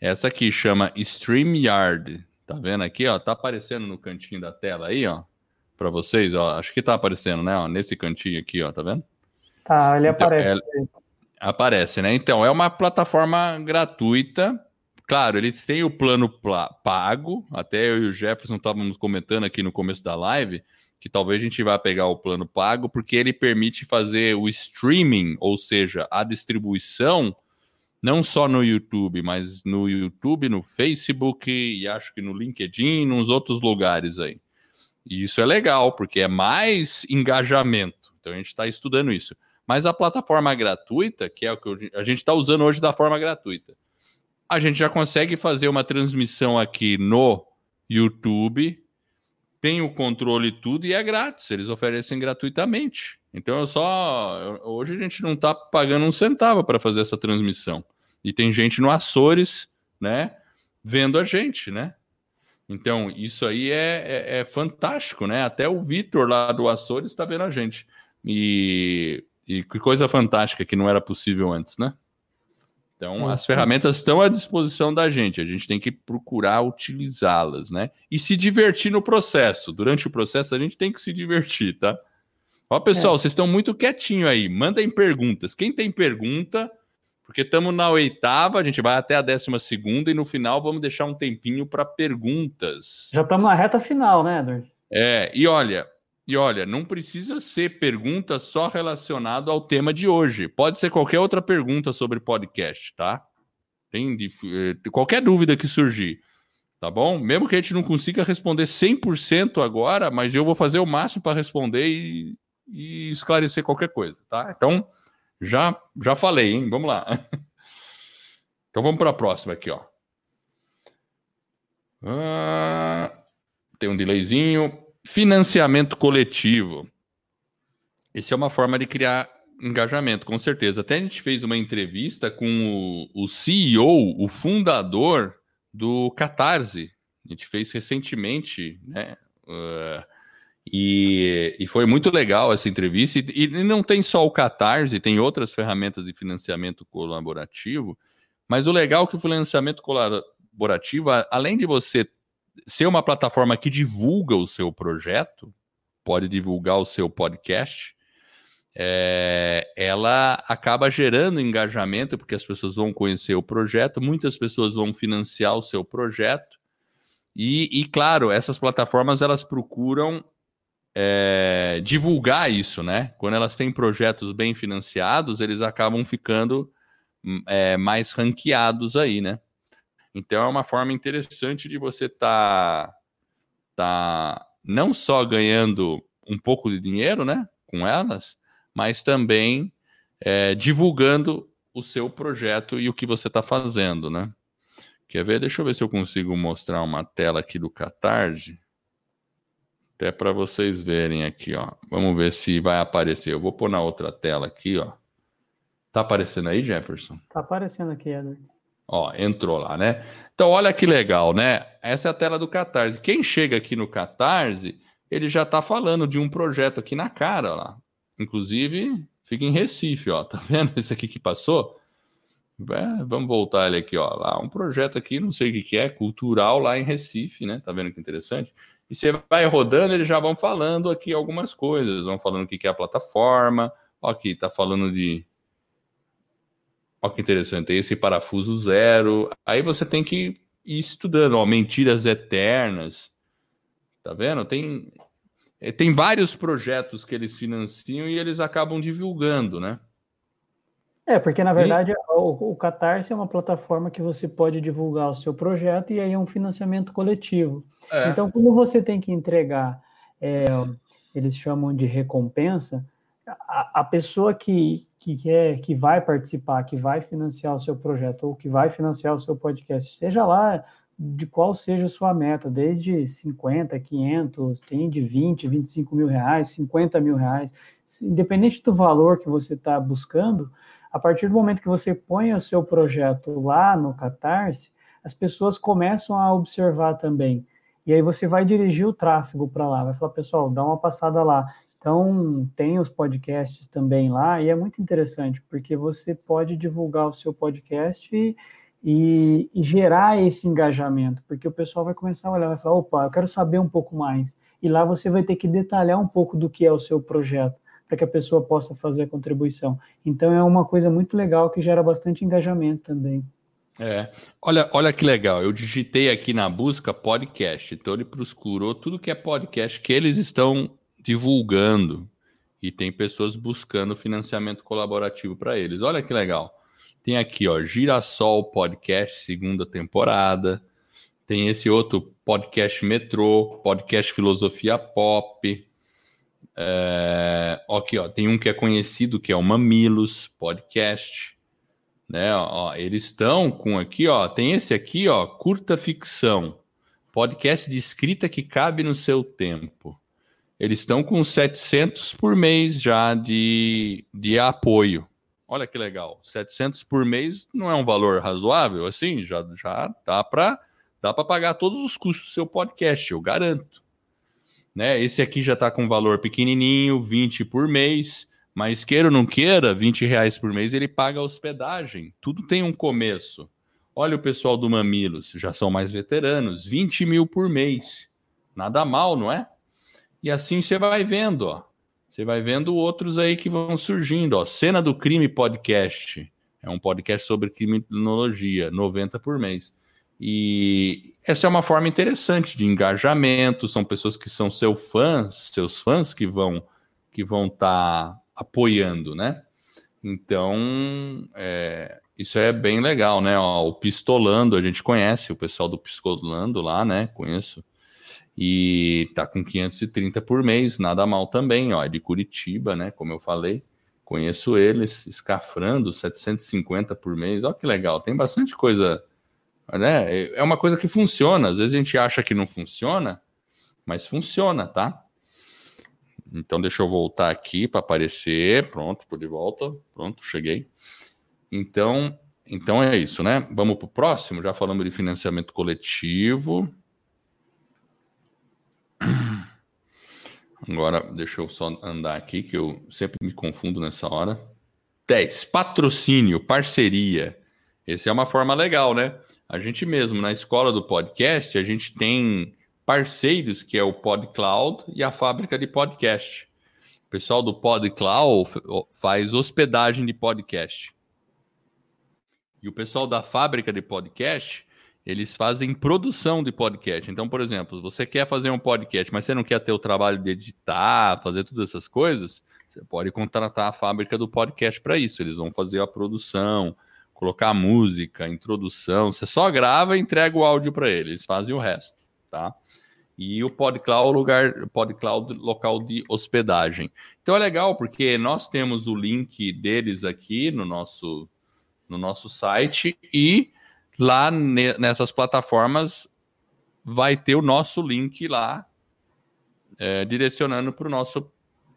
essa aqui chama StreamYard. Tá vendo aqui, ó? Tá aparecendo no cantinho da tela aí, ó, para vocês, ó. Acho que tá aparecendo, né? Ó, nesse cantinho aqui, ó, tá vendo? Tá, ele então, aparece. É, Aparece, né? Então, é uma plataforma gratuita. Claro, eles têm o plano pago. Até eu e o Jefferson estávamos comentando aqui no começo da live que talvez a gente vá pegar o plano pago, porque ele permite fazer o streaming, ou seja, a distribuição, não só no YouTube, mas no YouTube, no Facebook e acho que no LinkedIn nos outros lugares aí. E isso é legal, porque é mais engajamento. Então a gente está estudando isso. Mas a plataforma gratuita, que é o que a gente está usando hoje da forma gratuita, a gente já consegue fazer uma transmissão aqui no YouTube, tem o controle e tudo, e é grátis, eles oferecem gratuitamente. Então eu só. Hoje a gente não está pagando um centavo para fazer essa transmissão. E tem gente no Açores, né? Vendo a gente, né? Então, isso aí é, é, é fantástico, né? Até o Vitor lá do Açores está vendo a gente. E e que coisa fantástica que não era possível antes, né? Então, as ferramentas estão à disposição da gente, a gente tem que procurar utilizá-las, né? E se divertir no processo. Durante o processo, a gente tem que se divertir, tá? Ó, pessoal, é. vocês estão muito quietinho aí. Mandem perguntas. Quem tem pergunta, porque estamos na oitava, a gente vai até a décima segunda e no final vamos deixar um tempinho para perguntas. Já estamos na reta final, né, Edward? É, e olha, e olha, não precisa ser pergunta só relacionada ao tema de hoje. Pode ser qualquer outra pergunta sobre podcast, tá? Tem eh, qualquer dúvida que surgir, tá bom? Mesmo que a gente não consiga responder 100% agora, mas eu vou fazer o máximo para responder e, e, esclarecer qualquer coisa, tá? Então, já já falei, hein? Vamos lá. Então vamos para a próxima aqui, ó. Ah, tem um delayzinho. Financiamento coletivo. Essa é uma forma de criar engajamento, com certeza. Até a gente fez uma entrevista com o, o CEO, o fundador do Catarse. A gente fez recentemente, né? Uh, e, e, foi muito legal essa entrevista. E, e, não tem só o Catarse, tem outras ferramentas de financiamento colaborativo. Mas o legal é que o financiamento colaborativo, além de você ser uma plataforma que divulga o seu projeto, pode divulgar o seu podcast, é, ela acaba gerando engajamento, porque as pessoas vão conhecer o projeto, muitas pessoas vão financiar o seu projeto, e, e claro, essas plataformas elas procuram é, divulgar isso, né? Quando elas têm projetos bem financiados, eles acabam ficando é, mais ranqueados aí, né? Então é uma forma interessante de você tá, tá não só ganhando um pouco de dinheiro, né, com elas, mas também é, divulgando o seu projeto e o que você está fazendo, né? Quer ver? Deixa eu ver se eu consigo mostrar uma tela aqui do Catarse Até para vocês verem aqui, ó. Vamos ver se vai aparecer. Eu vou pôr na outra tela aqui, ó. Tá aparecendo aí, Jefferson? Tá aparecendo aqui, Edward. Ó, entrou lá, né? Então, olha que legal, né? Essa é a tela do Catarse. Quem chega aqui no Catarse, ele já tá falando de um projeto aqui na cara lá. Inclusive, fica em Recife, ó. Tá vendo esse aqui que passou? É, vamos voltar ele aqui, ó. Lá, um projeto aqui, não sei o que, que é, cultural lá em Recife, né? Tá vendo que interessante? E você vai rodando, eles já vão falando aqui algumas coisas, vão falando o que é a plataforma. Ó, aqui tá falando de. Ó, que interessante, esse parafuso zero. Aí você tem que ir estudando, ó, mentiras eternas. Tá vendo? Tem, eh, tem vários projetos que eles financiam e eles acabam divulgando, né? É, porque na verdade e... o, o Catarse é uma plataforma que você pode divulgar o seu projeto e aí é um financiamento coletivo. É. Então, como você tem que entregar, é, eles chamam de recompensa, a, a, pessoa que, que quer, que vai participar, que vai financiar o seu projeto ou que vai financiar o seu podcast, seja lá de qual seja a sua meta, desde 50, 500, tem de 20, 25 mil reais, 50 mil reais, independente do valor que você está buscando, a partir do momento que você põe o seu projeto lá no Catarse, as pessoas começam a observar também. E aí você vai dirigir o tráfego para lá, vai falar, pessoal, dá uma passada lá. Então, tem os podcasts também lá, e é muito interessante, porque você pode divulgar o seu podcast e, e, e, gerar esse engajamento, porque o pessoal vai começar a olhar, vai falar, opa, eu quero saber um pouco mais. E lá você vai ter que detalhar um pouco do que é o seu projeto para que a pessoa possa fazer a contribuição. Então é uma coisa muito legal que gera bastante engajamento também. É, olha, olha que legal. Eu digitei aqui na busca podcast, então ele procurou tudo que é podcast que eles estão divulgando e tem pessoas buscando financiamento colaborativo para eles. Olha que legal. Tem aqui, ó, Girassol Podcast, segunda temporada. Tem esse outro podcast Metrô, podcast Filosofia Pop, é, aqui, ó, tem um que é conhecido que é o Mamilos Podcast, né? Ó, eles estão com aqui, ó, tem esse aqui, ó, curta ficção, podcast de escrita que cabe no seu tempo. Eles estão com 700 por mês já de, de apoio. Olha que legal, 700 por mês não é um valor razoável, assim, já já dá para dá para pagar todos os custos do seu podcast, eu garanto. Né? Esse aqui já está com valor pequenininho, 20 por mês, mas queira ou não queira, 20 reais por mês ele paga a hospedagem. Tudo tem um começo. Olha o pessoal do Mamilos, já são mais veteranos, 20 mil por mês. Nada mal, não é? E assim você vai vendo, ó. Você vai vendo outros aí que vão surgindo, ó. Cena do Crime Podcast. É um podcast sobre criminologia, 90 por mês. E essa é uma forma interessante de engajamento, são pessoas que são seus fãs, seus fãs que vão que vão estar tá apoiando, né? Então, é, isso é bem legal, né? Ó, o Pistolando, a gente conhece o pessoal do Pistolando lá, né? Conheço. E tá com 530 por mês, nada mal também, ó, é de Curitiba, né? Como eu falei, conheço eles, escafrando 750 por mês, ó que legal, tem bastante coisa né? É uma coisa que funciona. Às vezes a gente acha que não funciona, mas funciona, tá? Então deixa eu voltar aqui para aparecer. Pronto, tô de volta. Pronto, cheguei. Então, então é isso, né? Vamos para o próximo. Já falamos de financiamento coletivo. Agora, deixa eu só andar aqui, que eu sempre me confundo nessa hora. 10. Patrocínio, parceria. Essa é uma forma legal, né? A gente mesmo, na escola do podcast, a gente tem parceiros que é o PodCloud e a fábrica de podcast. O pessoal do PodCloud faz hospedagem de podcast. E o pessoal da fábrica de podcast, eles fazem produção de podcast. Então, por exemplo, você quer fazer um podcast, mas você não quer ter o trabalho de editar, fazer todas essas coisas, você pode contratar a fábrica do podcast para isso. Eles vão fazer a produção, colocar música, introdução, você só grava e entrega o áudio para eles, eles fazem o resto, tá? E o PodCloud, lugar, PodCloud local de hospedagem. Então é legal porque nós temos o link deles aqui no nosso no nosso site e lá nessas plataformas vai ter o nosso link lá é, direcionando para o nosso,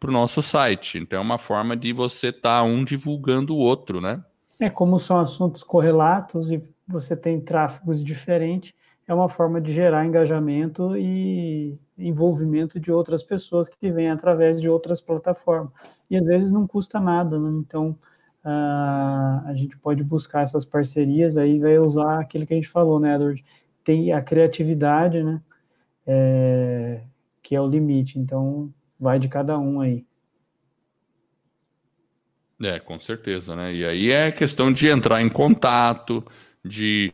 nosso site. Então é uma forma de você estar tá um divulgando o outro, né? É, como são assuntos correlatos e você tem tráfegos diferentes, é uma forma de gerar engajamento e envolvimento de outras pessoas que vêm através de outras plataformas. E às vezes não custa nada, né? Então, uh, a gente pode buscar essas parcerias, aí vai usar aquilo que a gente falou, né, Edward? Tem a criatividade, né? É, que é o limite. Então, vai de cada um aí. É, com certeza, né? E aí é questão de entrar em contato, de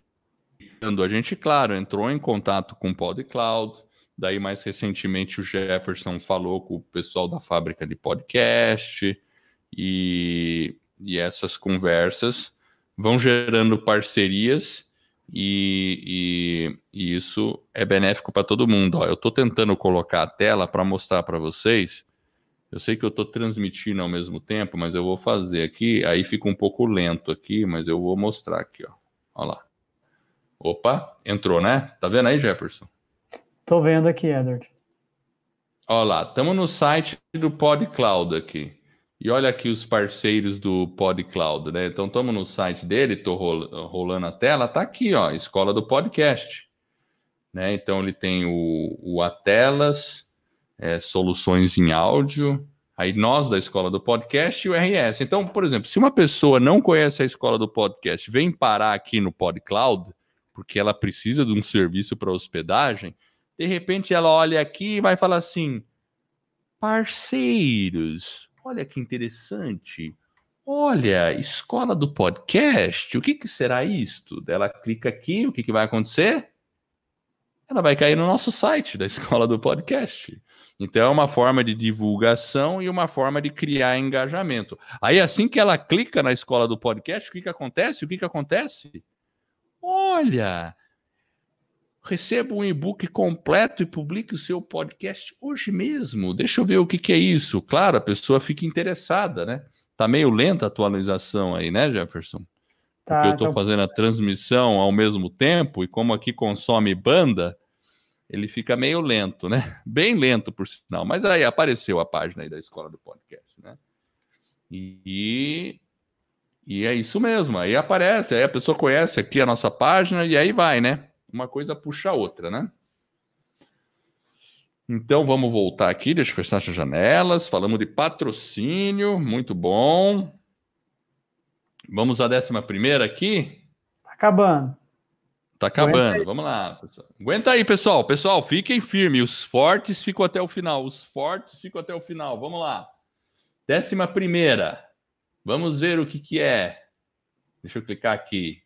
a gente, claro, entrou em contato com o PodCloud, daí mais recentemente o Jefferson falou com o pessoal da fábrica de podcast, e, e essas conversas vão gerando parcerias e, e, e isso é benéfico para todo mundo. Ó, eu estou tentando colocar a tela para mostrar para vocês eu sei que eu estou transmitindo ao mesmo tempo, mas eu vou fazer aqui. Aí fica um pouco lento aqui, mas eu vou mostrar aqui, ó. Olha lá. Opa, entrou, né? Tá vendo aí, Jefferson? Tô vendo aqui, Edward. Olha lá, estamos no site do PodCloud aqui. E olha aqui os parceiros do PodCloud, né? Então estamos no site dele, tô rolando a tela, tá aqui, ó, Escola do Podcast. Né? Então ele tem o, o Atelas, é, soluções em áudio, aí nós da escola do podcast e o RS. Então, por exemplo, se uma pessoa não conhece a escola do podcast, vem parar aqui no PodCloud, porque ela precisa de um serviço para hospedagem, de repente ela olha aqui e vai falar assim: parceiros, olha que interessante. Olha, escola do podcast, o que, que será isto? Ela clica aqui, o que, que vai acontecer? ela vai cair no nosso site da escola do podcast. Então é uma forma de divulgação e uma forma de criar engajamento. Aí assim que ela clica na escola do podcast, o que, que acontece? O que, que acontece? Olha, receba um e-book completo e publique o seu podcast hoje mesmo. Deixa eu ver o que, que é isso. Claro, a pessoa fica interessada, né? Tá meio lenta a atualização aí, né, Jefferson? Tá, porque eu estou fazendo a transmissão ao mesmo tempo, e como aqui consome banda, ele fica meio lento, né? Bem lento, por sinal. Mas aí apareceu a página aí da escola do podcast, né? E, e é isso mesmo. Aí aparece, aí a pessoa conhece aqui a nossa página e aí vai, né? Uma coisa puxa a outra, né? Então vamos voltar aqui, deixa eu fechar as janelas. Falamos de patrocínio, muito bom. Vamos à décima primeira aqui? Tá acabando. Tá acabando. Vamos lá. Pessoal. Aguenta aí, pessoal. Pessoal, fiquem firmes. Os fortes ficam até o final. Os fortes ficam até o final. Vamos lá. Décima primeira. Vamos ver o que, que é. Deixa eu clicar aqui.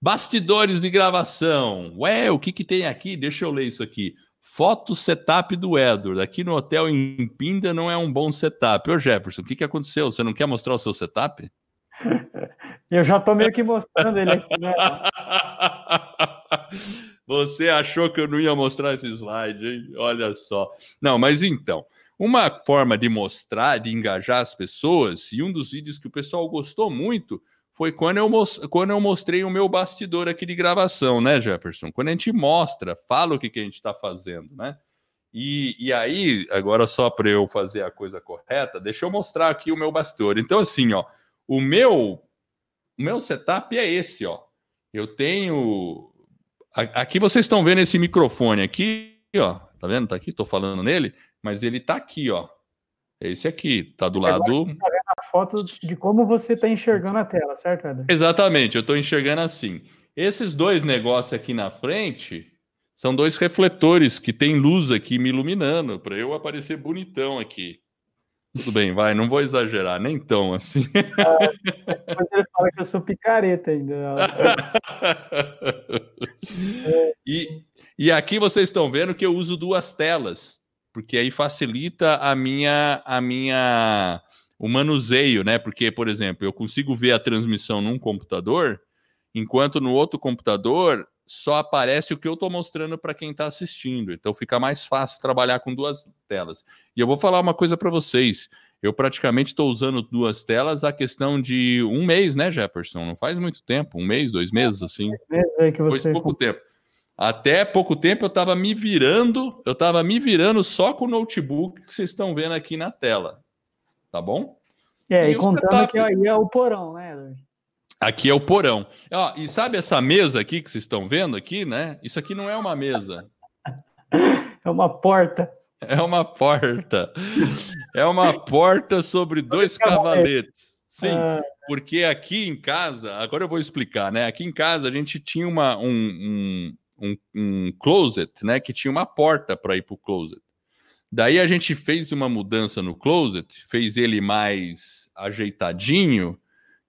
Bastidores de gravação. Ué, o que, que tem aqui? Deixa eu ler isso aqui. Foto setup do Edward. Aqui no hotel em Pinda não é um bom setup. Ô Jefferson, o que, que aconteceu? Você não quer mostrar o seu setup? Eu já tô meio que mostrando ele aqui, né? Você achou que eu não ia mostrar esse slide, hein? Olha só. Não, mas então, uma forma de mostrar, de engajar as pessoas, e um dos vídeos que o pessoal gostou muito foi quando eu, quando eu mostrei o meu bastidor aqui de gravação, né, Jefferson? Quando a gente mostra, fala o que, que a gente está fazendo, né? E, e aí, agora só para eu fazer a coisa correta, deixa eu mostrar aqui o meu bastidor. Então, assim, ó, o meu, o meu setup é esse, ó. Eu tenho. Aqui vocês estão vendo esse microfone aqui, ó. Tá vendo? Tá aqui, tô falando nele, mas ele tá aqui, ó. Esse aqui, tá do lado. Vendo a foto de como você está enxergando a tela, certo, Eder? Exatamente, eu estou enxergando assim. Esses dois negócios aqui na frente são dois refletores que tem luz aqui me iluminando, para eu aparecer bonitão aqui. Tudo bem, vai, não vou exagerar, nem tão assim. Ah, ele fala que eu sou picareta ainda. e, e aqui vocês estão vendo que eu uso duas telas, porque aí facilita a minha, a minha, o manuseio, né? Porque, por exemplo, eu consigo ver a transmissão num computador, enquanto no outro computador só aparece o que eu estou mostrando para quem está assistindo. Então fica mais fácil trabalhar com duas telas. E eu vou falar uma coisa para vocês. Eu praticamente estou usando duas telas a questão de um mês, né, Jefferson? Não faz muito tempo, um mês, dois meses, assim. Que você... Foi pouco tempo. Até pouco tempo eu estava me virando, eu estava me virando só com o notebook que vocês estão vendo aqui na tela. Tá bom? É, e, e contando setup... que aí é o porão, né, Aqui é o porão. Ó, e sabe essa mesa aqui que vocês estão vendo aqui, né? Isso aqui não é uma mesa. É uma porta. É uma porta. É uma porta sobre dois cavaletes. Sim, ah. porque aqui em casa, agora eu vou explicar, né? Aqui em casa a gente tinha uma, um, um, um, um closet, né? Que tinha uma porta para ir para o closet. Daí a gente fez uma mudança no closet, fez ele mais ajeitadinho,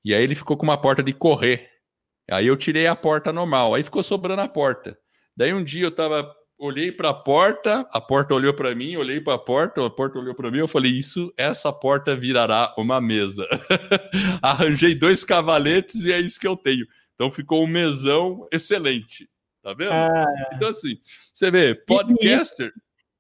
e aí ele ficou com uma porta de correr. Aí eu tirei a porta normal, aí ficou sobrando a porta. Daí um dia eu tava olhei para a porta, a porta olhou para mim, olhei para a porta, a porta olhou para mim, eu falei: "Isso, essa porta virará uma mesa". Arranjei dois cavaletes e é isso que eu tenho. Então ficou um mesão excelente. Tá vendo? Ah, então assim, você vê, podcaster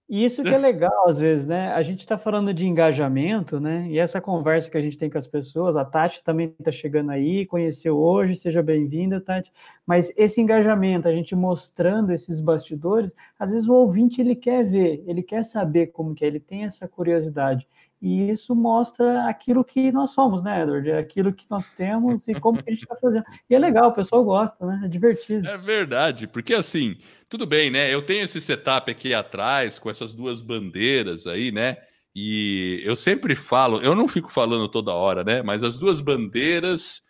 e isso que é legal, às vezes, né? A gente está falando de engajamento, né? E essa conversa que a gente tem com as pessoas, a Tati também está chegando aí, conheceu hoje, seja bem-vinda, Tati. Mas esse engajamento, a gente mostrando esses bastidores, às vezes o ouvinte ele quer ver, ele quer saber como que é, ele tem essa curiosidade. E isso mostra aquilo que nós somos, né, Edward? É aquilo que nós temos e como que a gente está fazendo. E é legal, o pessoal gosta, né? É divertido. É verdade, porque assim, tudo bem, né? Eu tenho esse setup aqui atrás, com essas duas bandeiras aí, né? E eu sempre falo, eu não fico falando toda hora, né? Mas as duas bandeiras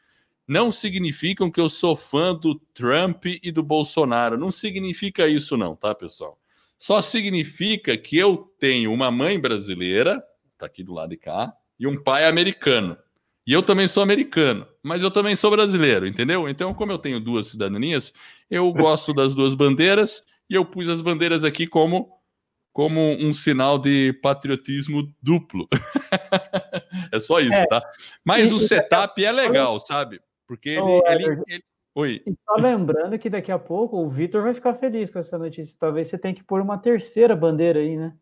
não significam que eu sou fã do Trump e do Bolsonaro. Não significa isso, não, tá, pessoal? Só significa que eu tenho uma mãe brasileira tá aqui do lado de cá, e um pai americano. E eu também sou americano, mas eu também sou brasileiro, entendeu? Então, como eu tenho duas cidadanias, eu gosto das duas bandeiras e eu pus as bandeiras aqui como como um sinal de patriotismo duplo. é só isso, é. tá? Mas e, o setup é legal, sabe? Porque ele, ele, ele... Oi. E só lembrando que daqui a pouco o Vitor vai ficar feliz com essa notícia. Talvez você tenha que pôr uma terceira bandeira aí, né?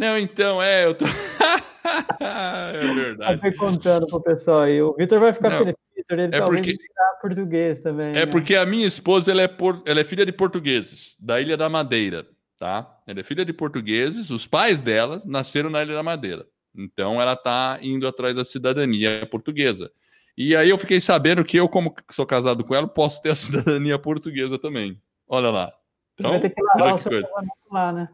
Não, então, é, eu tô. é verdade. Tá contando pro pessoal aí. O Vitor vai ficar feliz. Vitor, ele é porque... português também. É né? porque a minha esposa ela é, por... ela é filha de portugueses, da Ilha da Madeira, tá? Ela é filha de portugueses, os pais dela nasceram na Ilha da Madeira. Então ela tá indo atrás da cidadania portuguesa. E aí eu fiquei sabendo que eu, como sou casado com ela, posso ter a cidadania portuguesa também. Olha lá. Então, Você vai ter que lavar o seu lá, né?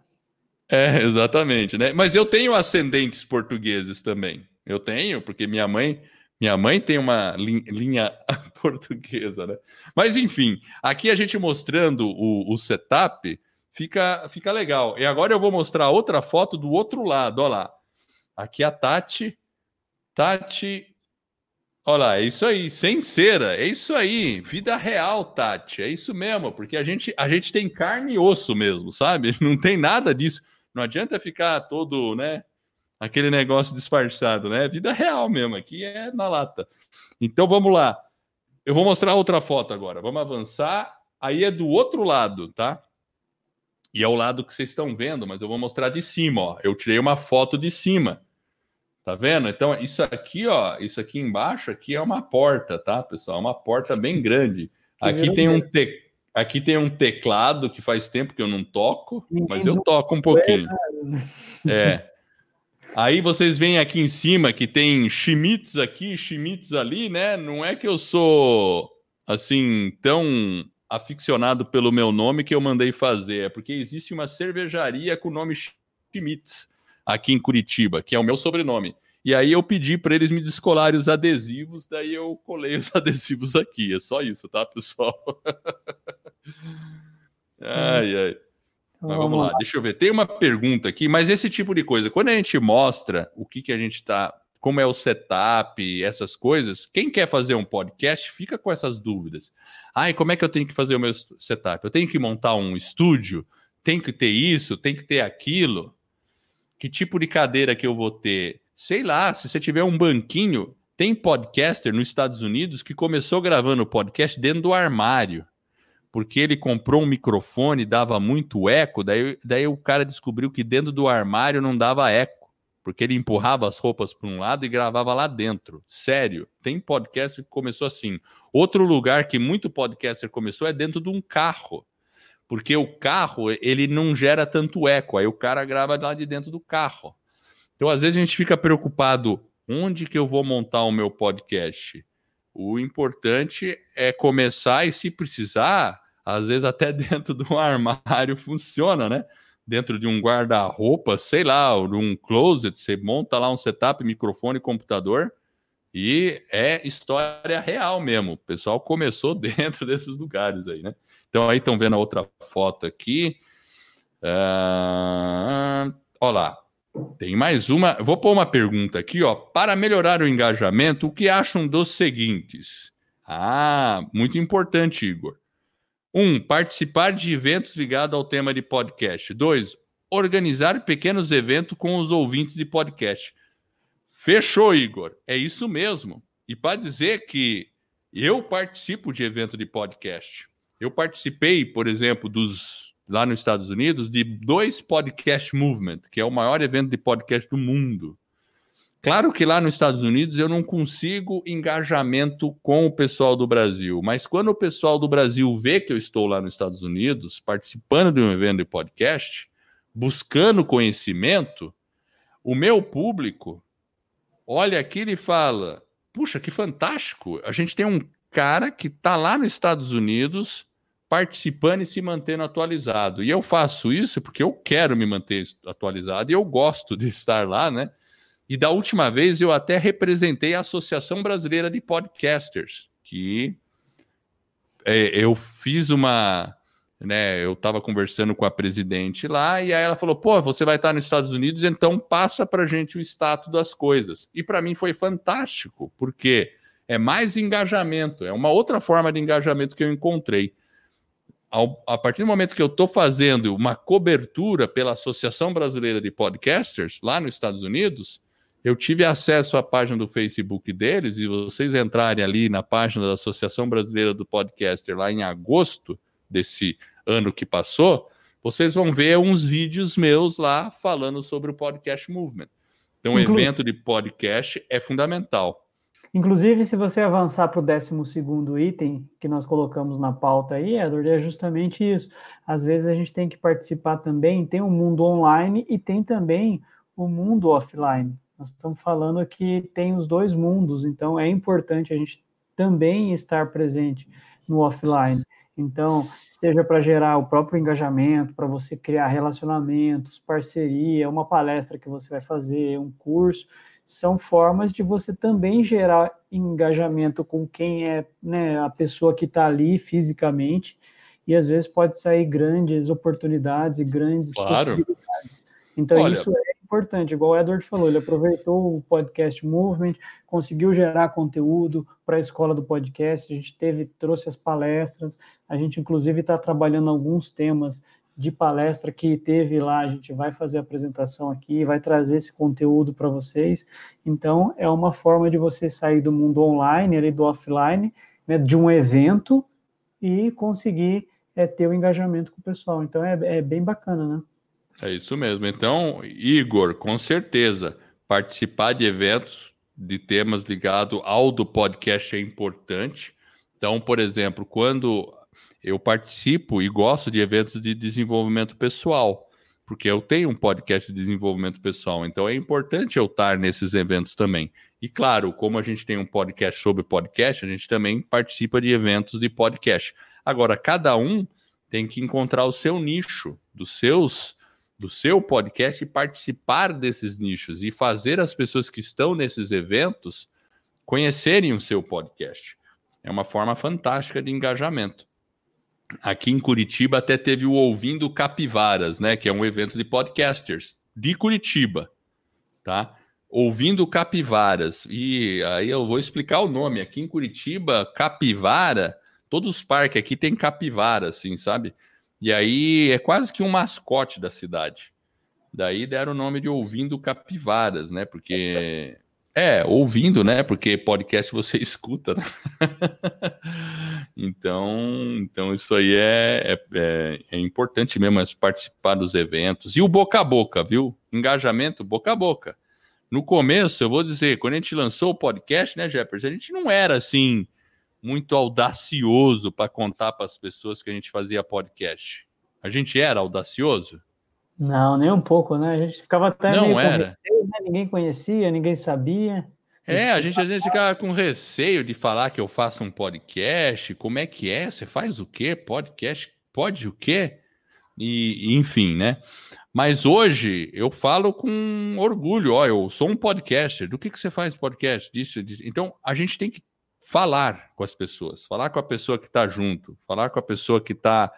É, exatamente, né? Mas eu tenho ascendentes portugueses também. Eu tenho, porque minha mãe, minha mãe tem uma linha portuguesa, né? Mas enfim, aqui a gente mostrando o, o setup fica, fica legal. E agora eu vou mostrar outra foto do outro lado, olha lá. Aqui a Tati. Tati. Olha lá, é isso aí, sem cera, é isso aí, vida real, Tati, é isso mesmo, porque a gente, a gente tem carne e osso mesmo, sabe? Não tem nada disso. Não adianta ficar todo, né? Aquele negócio disfarçado, né? Vida real mesmo, aqui é na lata. Então vamos lá. Eu vou mostrar outra foto agora. Vamos avançar. Aí é do outro lado, tá? E é o lado que vocês estão vendo, mas eu vou mostrar de cima, ó. Eu tirei uma foto de cima. Tá vendo? Então, isso aqui, ó, isso aqui embaixo aqui é uma porta, tá, pessoal? É uma porta bem grande. Aqui tem um te... Aqui tem um teclado que faz tempo que eu não toco, mas eu toco um pouquinho. É. Aí vocês veem aqui em cima que tem Schmitz aqui, Schmitz ali, né? Não é que eu sou assim tão aficionado pelo meu nome que eu mandei fazer, é porque existe uma cervejaria com o nome Schmitz aqui em Curitiba, que é o meu sobrenome. E aí eu pedi para eles me descolarem os adesivos, daí eu colei os adesivos aqui. É só isso, tá, pessoal? ai, ai. Mas vamos lá, deixa eu ver. Tem uma pergunta aqui, mas esse tipo de coisa, quando a gente mostra o que, que a gente está, como é o setup, essas coisas, quem quer fazer um podcast fica com essas dúvidas. Ai, como é que eu tenho que fazer o meu setup? Eu tenho que montar um estúdio? Tem que ter isso? Tem que ter aquilo? Que tipo de cadeira que eu vou ter? sei lá, se você tiver um banquinho, tem podcaster nos Estados Unidos que começou gravando podcast dentro do armário, porque ele comprou um microfone, dava muito eco, daí, daí o cara descobriu que dentro do armário não dava eco, porque ele empurrava as roupas para um lado e gravava lá dentro. Sério, tem podcaster que começou assim. Outro lugar que muito podcaster começou é dentro de um carro porque o carro ele não gera tanto eco, aí o cara grava lá de dentro do carro. Então, às vezes a gente fica preocupado onde que eu vou montar o meu podcast. O importante é começar e se precisar, às vezes até dentro de um armário funciona, né? Dentro de um guarda-roupa, sei lá, ou de um closet, você monta lá um setup, microfone, computador e é história real mesmo. O pessoal começou dentro desses lugares aí, né? Então aí estão vendo a outra foto aqui. Uh, olha lá. Tem mais uma. Vou pôr uma pergunta aqui, ó. Para melhorar o engajamento, o que acham dos seguintes? Ah, muito importante, Igor. Um, participar de eventos ligados ao tema de podcast. Dois, organizar pequenos eventos com os ouvintes de podcast. Fechou, Igor. É isso mesmo. E para dizer que eu participo de evento de podcast. Eu participei, por exemplo, dos lá nos Estados Unidos de dois podcast movement, que é o maior evento de podcast do mundo. Claro que lá nos Estados Unidos eu não consigo engajamento com o pessoal do Brasil, mas quando o pessoal do Brasil vê que eu estou lá nos Estados Unidos, participando de um evento de podcast, buscando conhecimento, o meu público olha aquilo e fala: puxa, que fantástico! A gente tem um cara que está lá nos Estados Unidos participando e se mantendo atualizado. E eu faço isso porque eu quero me manter atualizado e eu gosto de estar lá, né? E da última vez eu até representei a Associação Brasileira de Podcasters, que é, eu fiz uma. Né, eu estava conversando com a presidente lá e aí ela falou: pô, você vai estar nos Estados Unidos, então passa para gente o status das coisas. E para mim foi fantástico, porque é mais engajamento, é uma outra forma de engajamento que eu encontrei. Ao, a partir do momento que eu estou fazendo uma cobertura pela Associação Brasileira de Podcasters, lá nos Estados Unidos, eu tive acesso à página do Facebook deles, e vocês entrarem ali na página da Associação Brasileira do Podcaster, lá em agosto desse ano que passou, vocês vão ver uns vídeos meus lá falando sobre o Podcast Movement. Então, o evento de podcast é fundamental. Inclusive, se você avançar para o 12 item que nós colocamos na pauta aí, Edward, é justamente isso. Às vezes a gente tem que participar também, tem o um mundo online e tem também o mundo offline. Nós estamos falando aqui, tem os dois mundos, então é importante a gente também estar presente no offline. Então, seja para gerar o próprio engajamento, para você criar relacionamentos, parceria, uma palestra que você vai fazer, um curso são formas de você também gerar engajamento com quem é né, a pessoa que está ali fisicamente, e às vezes pode sair grandes oportunidades e grandes claro. possibilidades. Então, Olha, isso é importante, igual o Edward falou, ele aproveitou o podcast Movement, conseguiu gerar conteúdo para a escola do podcast, a gente teve, trouxe as palestras, a gente inclusive está trabalhando alguns temas de palestra que teve lá, a gente vai fazer a apresentação aqui, vai trazer esse conteúdo para vocês. Então, é uma forma de você sair do mundo online, ali do offline, né, de um evento e conseguir é, ter o um engajamento com o pessoal. Então, é, é bem bacana, né? É isso mesmo. Então, Igor, com certeza, participar de eventos de temas ligados ao do podcast é importante. Então, por exemplo, quando eu participo e gosto de eventos de desenvolvimento pessoal, porque eu tenho um podcast de desenvolvimento pessoal, então é importante eu estar nesses eventos também. E claro, como a gente tem um podcast sobre podcast, a gente também participa de eventos de podcast. Agora, cada um tem que encontrar o seu nicho, dos seus do seu podcast e participar desses nichos e fazer as pessoas que estão nesses eventos conhecerem o seu podcast. É uma forma fantástica de engajamento. Aqui em Curitiba até teve o Ouvindo Capivaras, né? Que é um evento de podcasters de Curitiba, tá? Ouvindo Capivaras. E aí eu vou explicar o nome. Aqui em Curitiba, capivara, todos os parques aqui tem capivara, assim, sabe? E aí é quase que um mascote da cidade. Daí deram o nome de Ouvindo Capivaras, né? Porque é, ouvindo, né? Porque podcast você escuta, né? então, então isso aí é, é, é, é importante mesmo, é participar dos eventos. E o boca a boca, viu? Engajamento boca a boca. No começo, eu vou dizer, quando a gente lançou o podcast, né, Jefferson, a gente não era assim muito audacioso para contar para as pessoas que a gente fazia podcast. A gente era audacioso? Não, nem um pouco, né? A gente ficava até Não era. Receio, né? Ninguém conhecia, ninguém sabia. É, a gente às vezes ficava com receio de falar que eu faço um podcast. Como é que é? Você faz o quê? Podcast? Pode o quê? E, enfim, né? Mas hoje eu falo com orgulho. Ó, eu sou um podcaster. Do que, que você faz podcast? Disso, disso. Então a gente tem que falar com as pessoas, falar com a pessoa que está junto, falar com a pessoa que está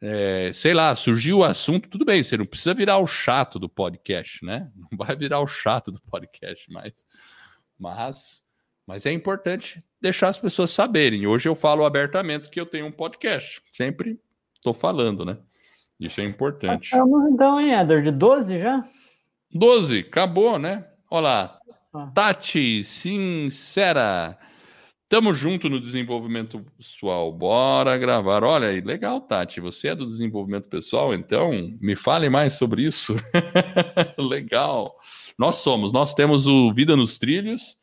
é, sei lá, surgiu o assunto, tudo bem, você não precisa virar o chato do podcast, né? Não vai virar o chato do podcast, mas, mas, mas é importante deixar as pessoas saberem. Hoje eu falo abertamente que eu tenho um podcast, sempre estou falando, né? Isso é importante. Estamos então, hein, Eder? De 12 já? 12, acabou, né? Olá. Tati, sincera. Tamo junto no desenvolvimento pessoal. Bora gravar. Olha aí, legal, Tati. Você é do desenvolvimento pessoal, então me fale mais sobre isso. legal. Nós somos, nós temos o Vida nos Trilhos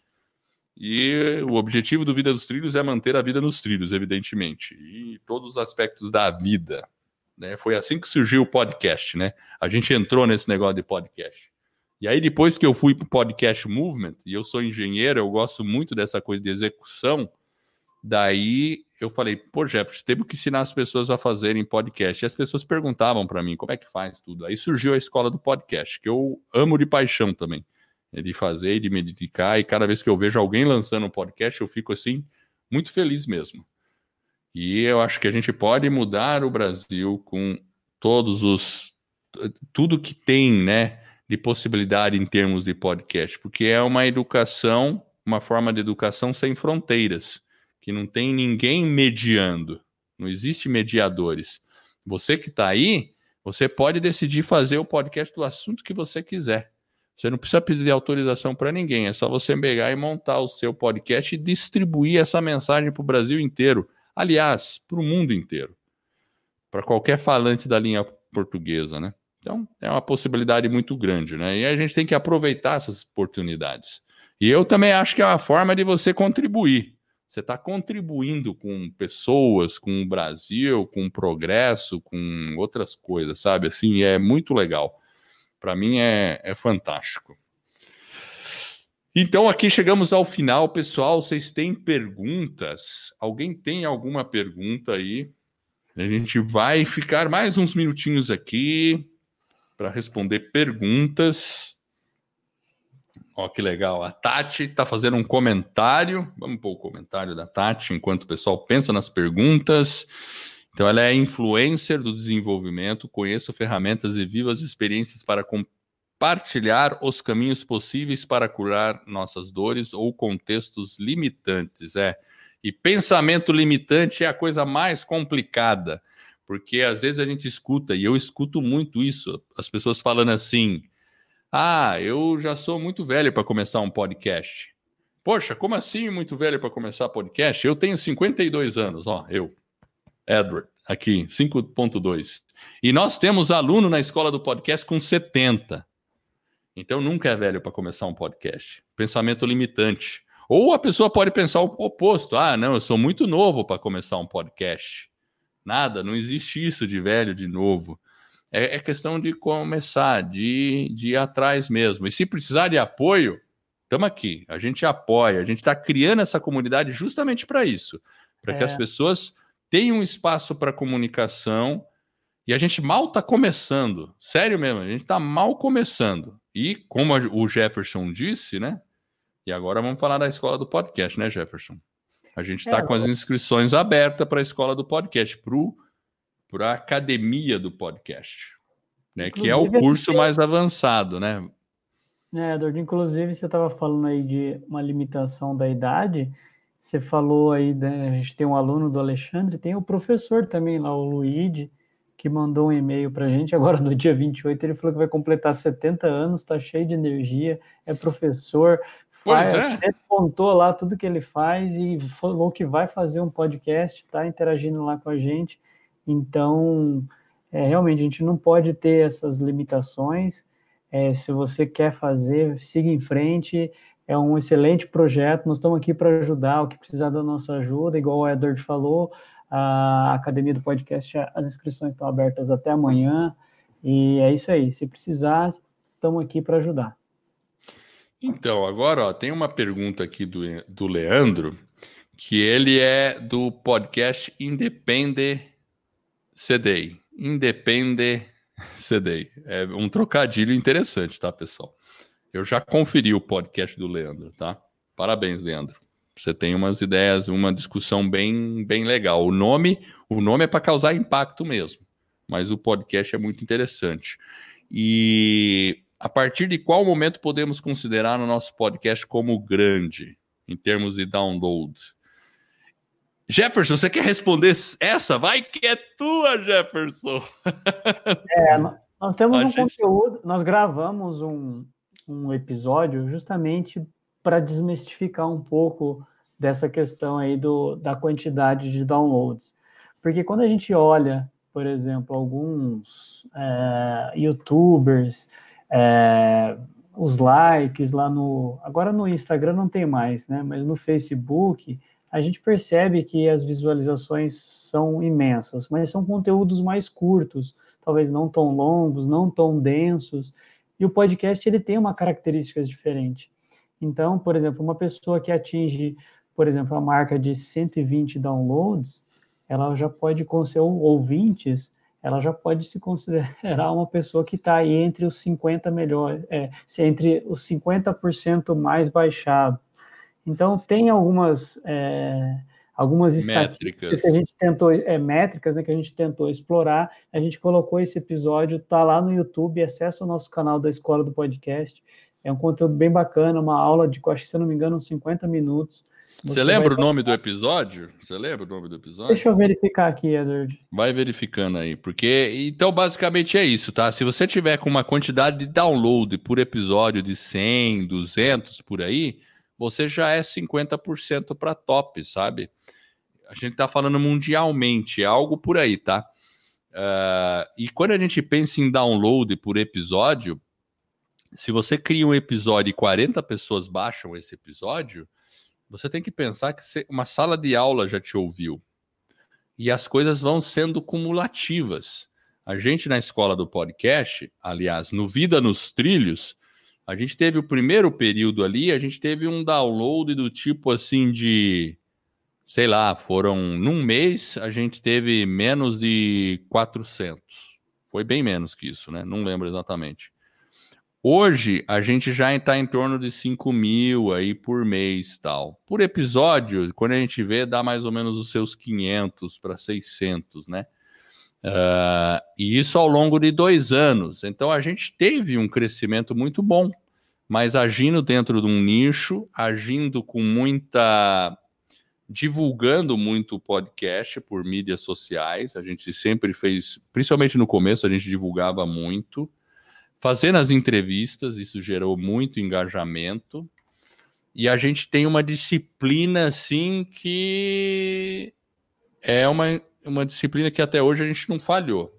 e o objetivo do Vida nos Trilhos é manter a vida nos trilhos, evidentemente, e todos os aspectos da vida. Né? Foi assim que surgiu o podcast, né? A gente entrou nesse negócio de podcast. E aí, depois que eu fui para o Podcast Movement, e eu sou engenheiro, eu gosto muito dessa coisa de execução, daí eu falei, pô, Jefferson, temos que ensinar as pessoas a fazerem podcast. E as pessoas perguntavam para mim como é que faz tudo. Aí surgiu a escola do podcast, que eu amo de paixão também, né, de fazer, de me dedicar. E cada vez que eu vejo alguém lançando um podcast, eu fico assim, muito feliz mesmo. E eu acho que a gente pode mudar o Brasil com todos os. tudo que tem, né? De possibilidade em termos de podcast, porque é uma educação, uma forma de educação sem fronteiras, que não tem ninguém mediando, não existe mediadores. Você que está aí, você pode decidir fazer o podcast do assunto que você quiser. Você não precisa pedir autorização para ninguém, é só você pegar e montar o seu podcast e distribuir essa mensagem para o Brasil inteiro. Aliás, para o mundo inteiro. Para qualquer falante da linha portuguesa, né? Então, é uma possibilidade muito grande, né? E a gente tem que aproveitar essas oportunidades. E eu também acho que é uma forma de você contribuir. Você está contribuindo com pessoas, com o Brasil, com o progresso, com outras coisas, sabe? Assim, é muito legal. Para mim é, é fantástico. Então, aqui chegamos ao final, pessoal. Vocês têm perguntas? Alguém tem alguma pergunta aí? A gente vai ficar mais uns minutinhos aqui para responder perguntas. Ó, que legal. A Tati está fazendo um comentário. Vamos pôr o comentário da Tati enquanto o pessoal pensa nas perguntas. Então, ela é influencer do desenvolvimento. Conheço ferramentas e vivas experiências para compartilhar os caminhos possíveis para curar nossas dores ou contextos limitantes. É. E pensamento limitante é a coisa mais complicada porque às vezes a gente escuta, e eu escuto muito isso, as pessoas falando assim: ah, eu já sou muito velho para começar um podcast. Poxa, como assim muito velho para começar podcast? Eu tenho 52 anos, ó, eu, Edward, aqui, 5.2. E nós temos aluno na escola do podcast com 70. Então nunca é velho para começar um podcast. Pensamento limitante. Ou a pessoa pode pensar o oposto: ah, não, eu sou muito novo para começar um podcast. Nada, não existe isso de velho de novo. É, é questão de começar, de, de ir atrás mesmo. E se precisar de apoio, estamos aqui. A gente apoia, a gente está criando essa comunidade justamente para isso para é. que as é. pessoas tenham um espaço para comunicação. E a gente mal está começando, sério mesmo, a gente está mal começando. E como o Jefferson disse, né? E agora vamos falar da escola do podcast, né, Jefferson? A gente está é, com as inscrições abertas para a escola do podcast, para a academia do podcast, né? Que é o curso mais avançado, né? É, Eduardo, inclusive você estava falando aí de uma limitação da idade. Você falou aí, né, a gente tem um aluno do Alexandre, tem o professor também lá, o Luigi, que mandou um e-mail para a gente agora no dia 28. Ele falou que vai completar 70 anos, está cheio de energia, é professor, Pois é. Ele contou lá tudo que ele faz e falou que vai fazer um podcast, está interagindo lá com a gente. Então, é, realmente, a gente não pode ter essas limitações. É, se você quer fazer, siga em frente. É um excelente projeto. Nós estamos aqui para ajudar o que precisar da nossa ajuda, igual o Edward falou. a Academia do Podcast, as inscrições estão abertas até amanhã. E é isso aí. Se precisar, estamos aqui para ajudar. Então, agora ó, tem uma pergunta aqui do, do Leandro, que ele é do podcast Independe CDI. Independe CDI. É um trocadilho interessante, tá, pessoal? Eu já conferi o podcast do Leandro, tá? Parabéns, Leandro. Você tem umas ideias, uma discussão bem, bem legal. O nome, o nome é para causar impacto mesmo, mas o podcast é muito interessante. E a partir de qual momento podemos considerar o nosso podcast como grande, em termos de download? Jefferson, você quer responder essa? Vai que é tua, Jefferson! É, nós temos a um gente... conteúdo, nós gravamos um, um episódio justamente para desmistificar um pouco dessa questão aí do, da quantidade de downloads. Porque quando a gente olha, por exemplo, alguns é, youtubers, é, os likes lá no. Agora no Instagram não tem mais, né? Mas no Facebook a gente percebe que as visualizações são imensas, mas são conteúdos mais curtos, talvez não tão longos, não tão densos. E o podcast ele tem uma característica diferente. Então, por exemplo, uma pessoa que atinge, por exemplo, a marca de 120 downloads, ela já pode, com seus ouvintes, ela já pode se considerar uma pessoa que está aí entre os 50 melhores, é, entre os 50% mais baixado. Então tem algumas é, algumas métricas que a gente tentou é, métricas né, que a gente tentou explorar. A gente colocou esse episódio, está lá no YouTube, acessa o nosso canal da Escola do Podcast. É um conteúdo bem bacana, uma aula de, acho que, se eu não me engano, uns 50 minutos você, lembra o nome do episódio? Você lembra o nome do episódio? Deixa eu verificar aqui, Edward. Vai verificando aí, porque então basicamente é isso, tá? Se você tiver com uma quantidade de download por episódio de 100, 200 por aí, você já é 50% para top, sabe? A gente tá falando mundialmente, é algo por aí, tá? Uh, e quando a gente pensa em download por episódio, se você cria um episódio e 40 pessoas baixam esse episódio, você tem que pensar que uma sala de aula já te ouviu. E as coisas vão sendo cumulativas. A gente na escola do podcast, aliás, no Vida nos Trilhos, a gente teve o primeiro período ali, a gente teve um download do tipo assim de, sei lá, foram num mês a gente teve menos de 400. Foi bem menos que isso, né? Não lembro exatamente. Hoje a gente já está em torno de 5 mil aí por mês tal. Por episódio, quando a gente vê, dá mais ou menos os seus 500 para 600, né? Uh, e isso ao longo de dois anos. Então a gente teve um crescimento muito bom, mas agindo dentro de um nicho, agindo com muita. divulgando muito o podcast por mídias sociais. A gente sempre fez, principalmente no começo, a gente divulgava muito fazendo as entrevistas, isso gerou muito engajamento. E a gente tem uma disciplina assim que é uma, uma disciplina que até hoje a gente não falhou.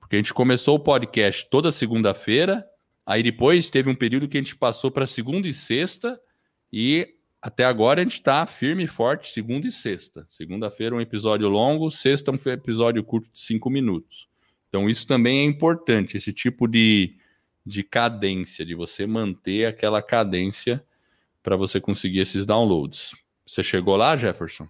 Porque a gente começou o podcast toda segunda-feira, aí depois teve um período que a gente passou para segunda e sexta, e até agora a gente está firme e forte, segunda e sexta. Segunda-feira um episódio longo, sexta um episódio curto de cinco minutos. Então isso também é importante, esse tipo de de cadência, de você manter aquela cadência para você conseguir esses downloads. Você chegou lá, Jefferson?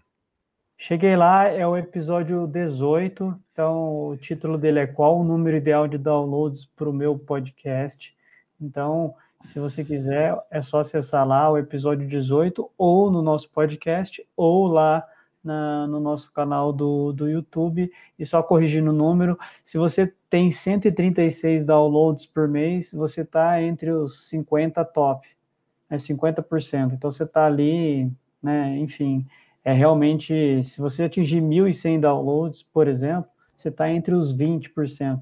Cheguei lá, é o episódio 18. Então, o título dele é Qual o número ideal de downloads para o meu podcast? Então, se você quiser, é só acessar lá o episódio 18, ou no nosso podcast, ou lá na, no nosso canal do, do YouTube e só corrigindo o número. Se você tem 136 downloads por mês, você está entre os 50 top, é né, 50%. Então você está ali, né? Enfim, é realmente, se você atingir 1.100 downloads, por exemplo, você está entre os 20%.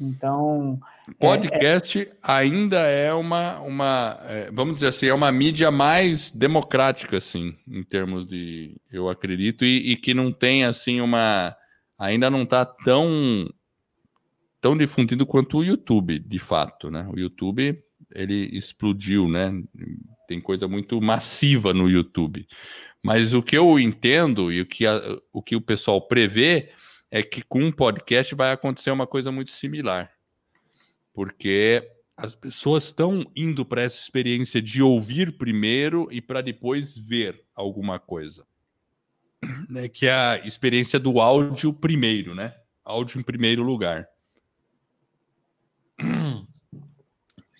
Então. Podcast é, é... ainda é uma, uma é, vamos dizer assim, é uma mídia mais democrática, assim, em termos de. Eu acredito, e, e que não tem, assim, uma. Ainda não está tão, tão difundido quanto o YouTube, de fato, né? O YouTube, ele explodiu, né? Tem coisa muito massiva no YouTube. Mas o que eu entendo e o que, a, o que o pessoal prevê é que com um podcast vai acontecer uma coisa muito similar. Porque as pessoas estão indo para essa experiência de ouvir primeiro e para depois ver alguma coisa. Né, que é a experiência do áudio primeiro, né? Áudio em primeiro lugar.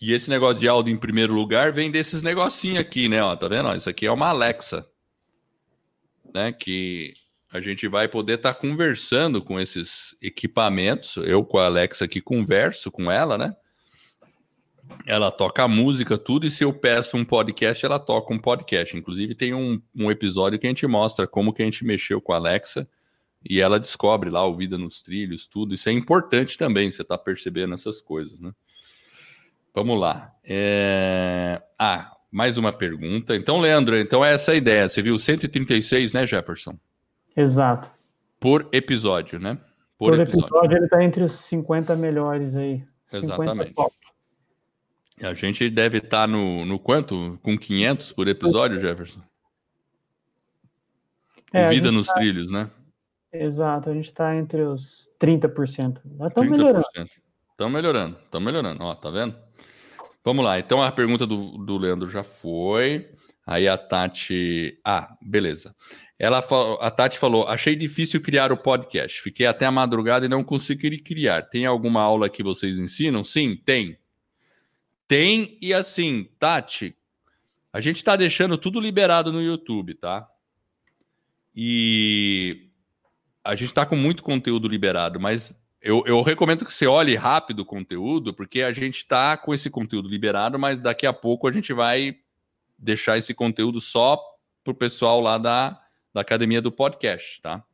E esse negócio de áudio em primeiro lugar vem desses negocinhos aqui, né? Ó, tá vendo? Isso aqui é uma Alexa, né? Que a gente vai poder estar tá conversando com esses equipamentos. Eu com a Alexa aqui converso com ela, né? Ela toca música, tudo, e se eu peço um podcast, ela toca um podcast. Inclusive, tem um, um episódio que a gente mostra como que a gente mexeu com a Alexa e ela descobre lá o Vida nos Trilhos, tudo. Isso é importante também, você tá percebendo essas coisas, né? Vamos lá. É... Ah, mais uma pergunta. Então, Leandro, então é essa a ideia. Você viu 136, né, Jefferson? Exato. Por episódio, né? Por, Por episódio. episódio. ele está entre os 50 melhores aí. Exatamente. A gente deve estar tá no, no quanto? Com 500 por episódio, Jefferson? É, Vida nos tá... trilhos, né? Exato, a gente está entre os 30%. Nós estamos melhorando. Estamos melhorando, estamos melhorando. Ó, tá vendo? Vamos lá, então a pergunta do, do Leandro já foi. Aí a Tati. Ah, beleza. Ela a Tati falou: achei difícil criar o podcast. Fiquei até a madrugada e não consegui criar. Tem alguma aula que vocês ensinam? Sim, tem. Tem, e assim, Tati, a gente está deixando tudo liberado no YouTube, tá? E a gente está com muito conteúdo liberado, mas eu, eu, recomendo que você olhe rápido o conteúdo, porque a gente está com esse conteúdo liberado, mas daqui a pouco a gente vai deixar esse conteúdo só para o pessoal lá da, da academia do podcast, tá?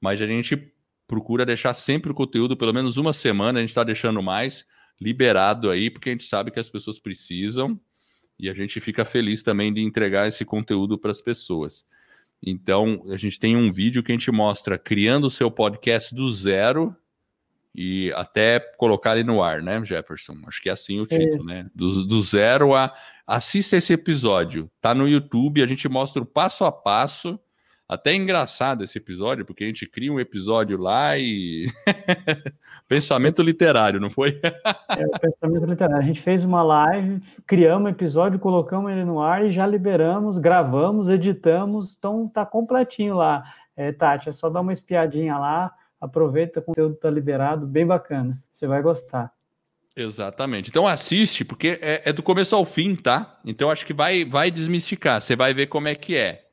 Mas a gente procura deixar sempre o conteúdo, pelo menos uma semana, a gente está deixando mais liberado aí, porque a gente sabe que as pessoas precisam e a gente fica feliz também de entregar esse conteúdo para as pessoas. Então, a gente tem um vídeo que a gente mostra criando o seu podcast do zero e até colocar ele no ar, né, Jefferson? Acho que é assim o título, é. né? Do, do, zero a. Assista esse episódio, tá no YouTube, a gente mostra o passo a passo. Até é engraçado esse episódio, porque a gente cria um episódio lá e. pensamento literário, não foi? é, o pensamento literário. A gente fez uma live, criamos um episódio, colocamos ele no ar e já liberamos, gravamos, editamos, então tá completinho lá. É, Tati, é só dar uma espiadinha lá aproveita, o conteúdo está liberado, bem bacana, você vai gostar. Exatamente. Então assiste, porque é, é, do começo ao fim, tá? Então acho que vai, vai desmistificar, você vai ver como é que é.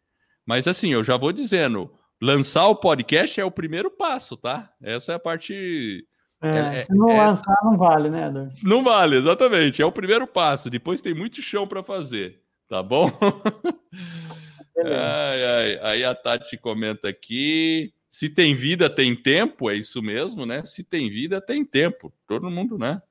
Mas assim, eu já vou dizendo, lançar o podcast é o primeiro passo, tá? Essa é a parte. É, é, é se não é lançar, não vale, né, Edor? Não vale, exatamente. É o primeiro passo. Depois tem muito chão para fazer, tá bom? ai, ai. Aí a Tati comenta aqui. Se tem vida, tem tempo, é isso mesmo, né? Se tem vida, tem tempo. Todo mundo, né?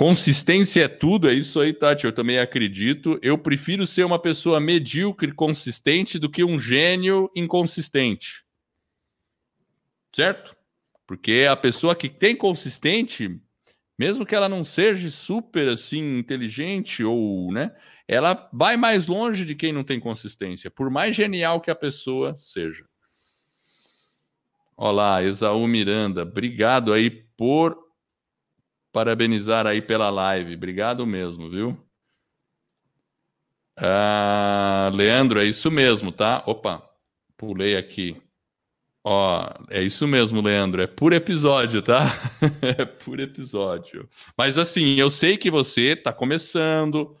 Consistência é tudo, é isso aí, Tati. Eu também acredito. Eu prefiro ser uma pessoa medíocre, consistente, do que um gênio inconsistente. Certo? Porque a pessoa que tem consistente, mesmo que ela não seja super assim inteligente ou, né, ela vai mais longe de quem não tem consistência, por mais genial que a pessoa seja. Olá, Exaú Miranda, obrigado aí por parabenizar aí pela live, obrigado mesmo, viu? Ah, Leandro, é isso mesmo, tá? Opa, pulei aqui. Ó, é isso mesmo, Leandro, é por episódio, tá? é por episódio. Mas assim, eu sei que você tá começando,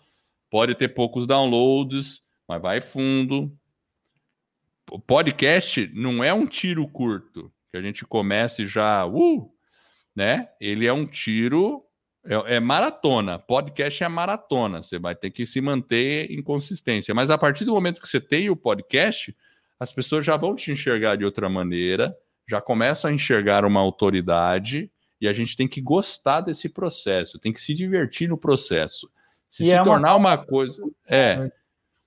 pode ter poucos downloads, mas vai fundo, o podcast não é um tiro curto, que a gente comece já, uh, né? Ele é um tiro, é, é, maratona. Podcast é maratona. Você vai ter que se manter em consistência. Mas a partir do momento que você tem o podcast, as pessoas já vão te enxergar de outra maneira, já começam a enxergar uma autoridade e a gente tem que gostar desse processo, tem que se divertir no processo. Se se é tornar uma... uma coisa. É.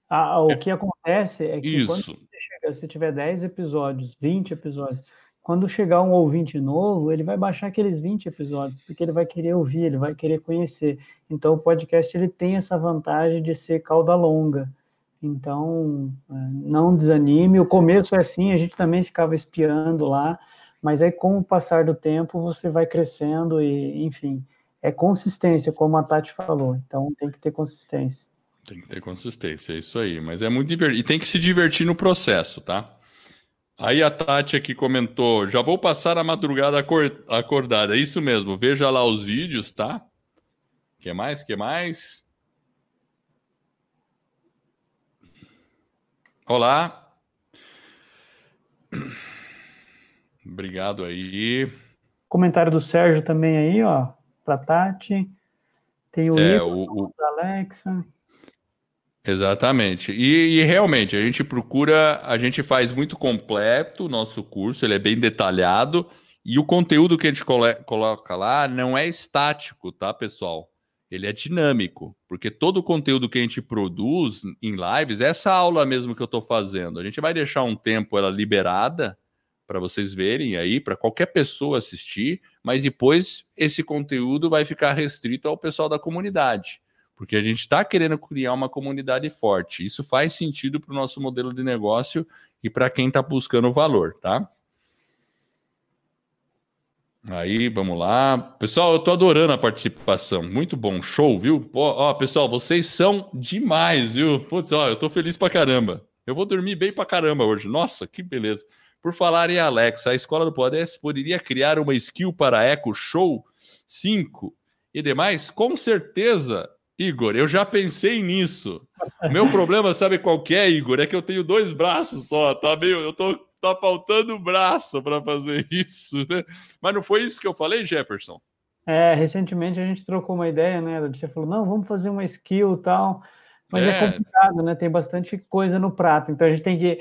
Ah, o que acontece é que Isso. quando você chega, se tiver 10 episódios, 20 episódios, quando chegar um ouvinte novo, ele vai baixar aqueles 20 episódios, porque ele vai querer ouvir, ele vai querer conhecer. Então o podcast ele tem essa vantagem de ser cauda longa. Então, é, não desanime. O começo é assim, a gente também ficava espiando lá, mas aí com o passar do tempo você vai crescendo e, enfim, é consistência, como a Tati falou. Então tem que ter consistência. Tem que ter consistência, é isso aí. Mas é muito divertido. E tem que se divertir no processo, tá? Aí a Tati aqui comentou: já vou passar a madrugada acordada. É isso mesmo, veja lá os vídeos, tá? que mais? que mais? Olá. Obrigado aí. Comentário do Sérgio também aí, ó, para Tati. Tem o, é, o, o... da Alexa. Exatamente. E, e, realmente, a gente procura, a gente faz muito completo o nosso curso, ele é bem detalhado, e o conteúdo que a gente coloca lá não é estático, tá, pessoal? Ele é dinâmico, porque todo o conteúdo que a gente produz em lives, essa aula mesmo que eu estou fazendo, a gente vai deixar um tempo ela liberada para vocês verem aí, para qualquer pessoa assistir, mas depois esse conteúdo vai ficar restrito ao pessoal da comunidade porque a gente está querendo criar uma comunidade forte. Isso faz sentido para o nosso modelo de negócio e para quem está buscando valor, tá? Aí, vamos lá. Pessoal, eu tô adorando a participação. Muito bom. Show, viu? Pô, ó, pessoal, vocês são demais, viu? Putz, ó, eu tô feliz pra caramba. Eu vou dormir bem pra caramba hoje. Nossa, que beleza. Por falar em Alexa, a escola do Podest poderia criar uma skill para Echo Show 5 e demais? Com certeza. Igor, eu já pensei nisso. O meu problema, sabe qual é, Igor? É que eu tenho dois braços só, tá meio, eu tô tá faltando braço para fazer isso, né? Mas não foi isso que eu falei, Jefferson? É, recentemente a gente trocou uma ideia, né? Você falou, não, vamos fazer uma skill tal, mas é, é complicado, né? Tem bastante coisa no prato, então a gente tem que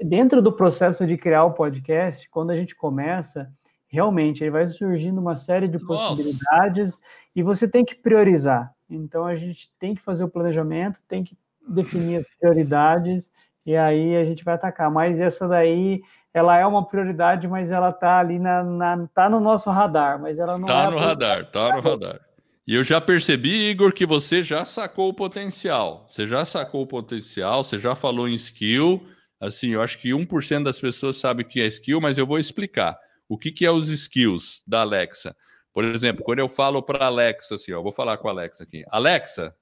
dentro do processo de criar o podcast, quando a gente começa, realmente aí vai surgindo uma série de possibilidades Nossa. e você tem que priorizar. Então a gente tem que fazer o planejamento, tem que definir as prioridades e aí a gente vai atacar. Mas essa daí, ela é uma prioridade, mas ela tá ali na, na tá no nosso radar, mas ela não tá é no radar, tá no radar. E eu já percebi, Igor, que você já sacou o potencial. Você já sacou o potencial, você já falou em skill. Assim, eu acho que 1% das pessoas sabe o que é skill, mas eu vou explicar. O que, que é os skills da Alexa? Por exemplo, quando eu falo para Alexa, assim, ó, vou falar com a Alexa aqui. Alexa,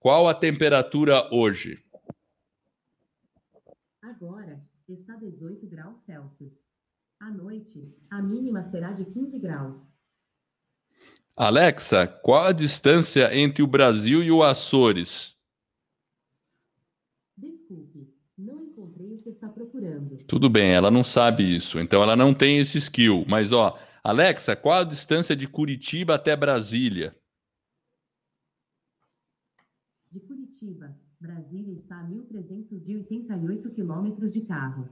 qual a temperatura hoje? Agora está 18 graus Celsius. À noite, a mínima será de 15 graus. Alexa, qual a distância entre o Brasil e o Açores? Desculpe, não encontrei o que está procurando. Tudo bem, ela não sabe isso, então ela não tem esse skill. Mas ó, Alexa, qual a distância de Curitiba até Brasília? De Curitiba, Brasília está a 1.388 quilômetros de carro.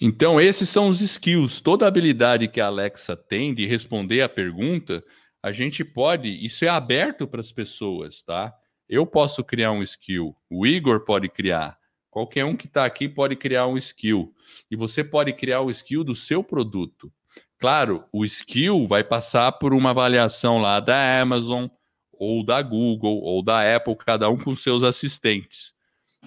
Então, esses são os skills. Toda habilidade que a Alexa tem de responder a pergunta, a gente pode. Isso é aberto para as pessoas, tá? Eu posso criar um skill, o Igor pode criar, qualquer um que está aqui pode criar um skill. E você pode criar o skill do seu produto. Claro, o skill vai passar por uma avaliação lá da Amazon, ou da Google, ou da Apple, cada um com seus assistentes.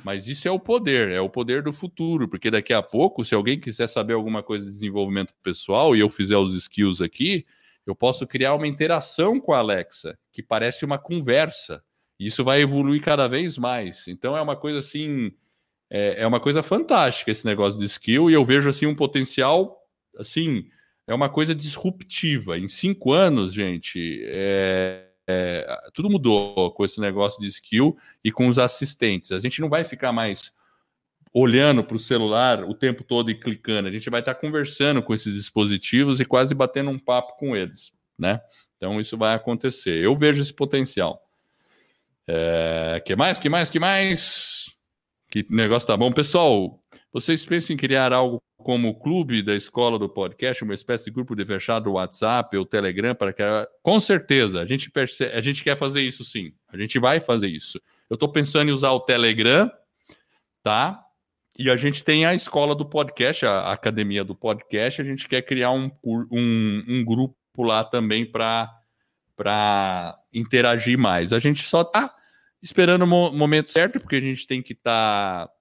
Mas isso é o poder, é o poder do futuro, porque daqui a pouco, se alguém quiser saber alguma coisa de desenvolvimento pessoal e eu fizer os skills aqui, eu posso criar uma interação com a Alexa, que parece uma conversa. Isso vai evoluir cada vez mais. Então é uma coisa assim, é, é uma coisa fantástica esse negócio de skill, e eu vejo assim um potencial assim é uma coisa disruptiva. Em cinco anos, gente, é, é, tudo mudou com esse negócio de skill e com os assistentes. A gente não vai ficar mais olhando para o celular o tempo todo e clicando. A gente vai estar conversando com esses dispositivos e quase batendo um papo com eles, né? Então isso vai acontecer. Eu vejo esse potencial. É, que mais? Que mais? Que mais? Que negócio tá bom, pessoal. Vocês pensam em criar algo como o clube da escola do podcast, uma espécie de grupo de fechado WhatsApp ou Telegram para que com certeza a gente percebe, a gente quer fazer isso sim. A gente vai fazer isso. Eu estou pensando em usar o Telegram, tá? E a gente tem a escola do podcast, a academia do podcast. A gente quer criar um, um, um grupo lá também para para interagir mais. A gente só está esperando o mo momento certo, porque a gente tem que estar. Tá,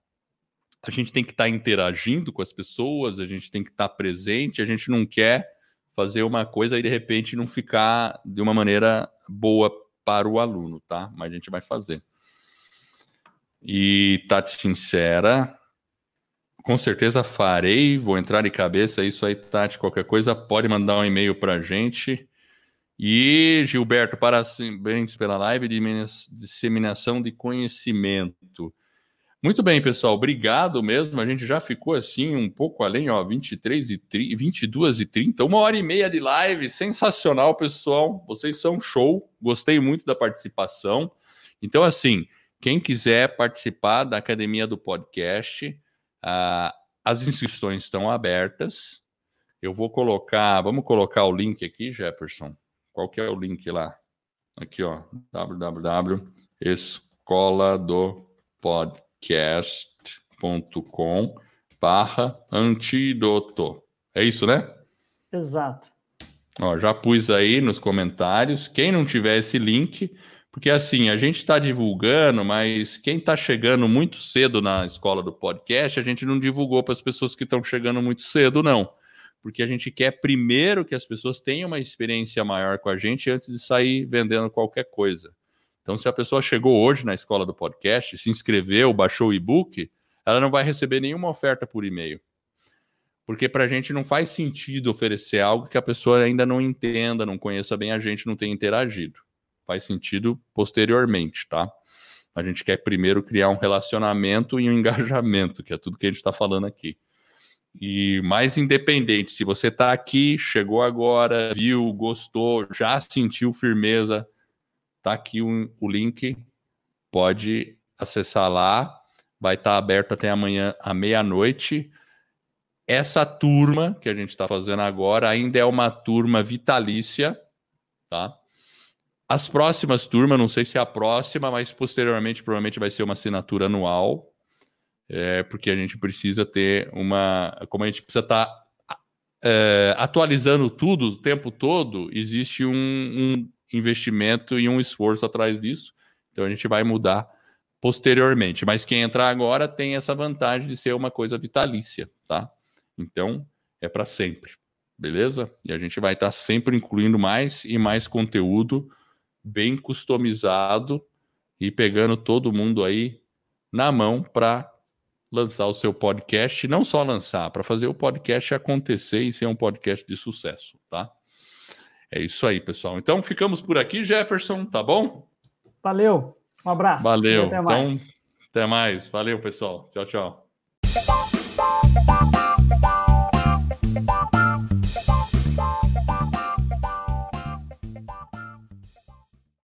a gente tem que estar tá interagindo com as pessoas, a gente tem que estar tá presente, a gente não quer fazer uma coisa e de repente não ficar de uma maneira boa para o aluno, tá? Mas a gente vai fazer. E Tati Sincera, com certeza farei, vou entrar de cabeça, é isso aí, Tati, qualquer coisa pode mandar um e-mail para a gente. E Gilberto, parabéns pela live de disseminação de conhecimento. Muito bem, pessoal, obrigado mesmo. A gente já ficou assim um pouco além, ó, 23 e 30, 22 e 30, uma hora e meia de live, sensacional, pessoal. Vocês são show, gostei muito da participação. Então, assim, quem quiser participar da academia do podcast, uh, as inscrições estão abertas. Eu vou colocar, vamos colocar o link aqui, Jefferson. Qual que é o link lá? Aqui, ó, www.escoladopodcast.com barra antídoto. É isso, né? Exato. Ó, já pus aí nos comentários. Quem não tiver esse link, porque assim, a gente está divulgando, mas quem está chegando muito cedo na escola do podcast, a gente não divulgou para as pessoas que estão chegando muito cedo, não. Porque a gente quer primeiro que as pessoas tenham uma experiência maior com a gente antes de sair vendendo qualquer coisa. Então, se a pessoa chegou hoje na escola do podcast, se inscreveu, baixou o e-book, ela não vai receber nenhuma oferta por e-mail. Porque para a gente não faz sentido oferecer algo que a pessoa ainda não entenda, não conheça bem a gente, não tenha interagido faz sentido posteriormente, tá? A gente quer primeiro criar um relacionamento e um engajamento, que é tudo que a gente está falando aqui. E mais independente, se você está aqui, chegou agora, viu, gostou, já sentiu firmeza, tá aqui o, o link, pode acessar lá, vai estar tá aberto até amanhã à meia-noite. Essa turma que a gente está fazendo agora ainda é uma turma vitalícia, tá? As próximas turmas, não sei se é a próxima, mas posteriormente provavelmente vai ser uma assinatura anual, é, porque a gente precisa ter uma. Como a gente precisa estar tá, é, atualizando tudo o tempo todo, existe um, um investimento e um esforço atrás disso. Então a gente vai mudar posteriormente. Mas quem entrar agora tem essa vantagem de ser uma coisa vitalícia, tá? Então é para sempre, beleza? E a gente vai estar tá sempre incluindo mais e mais conteúdo bem customizado e pegando todo mundo aí na mão para lançar o seu podcast, não só lançar, para fazer o podcast acontecer e ser um podcast de sucesso, tá? É isso aí, pessoal. Então ficamos por aqui, Jefferson, tá bom? Valeu. Um abraço. Valeu. Até mais. Então, até mais. Valeu, pessoal. Tchau, tchau.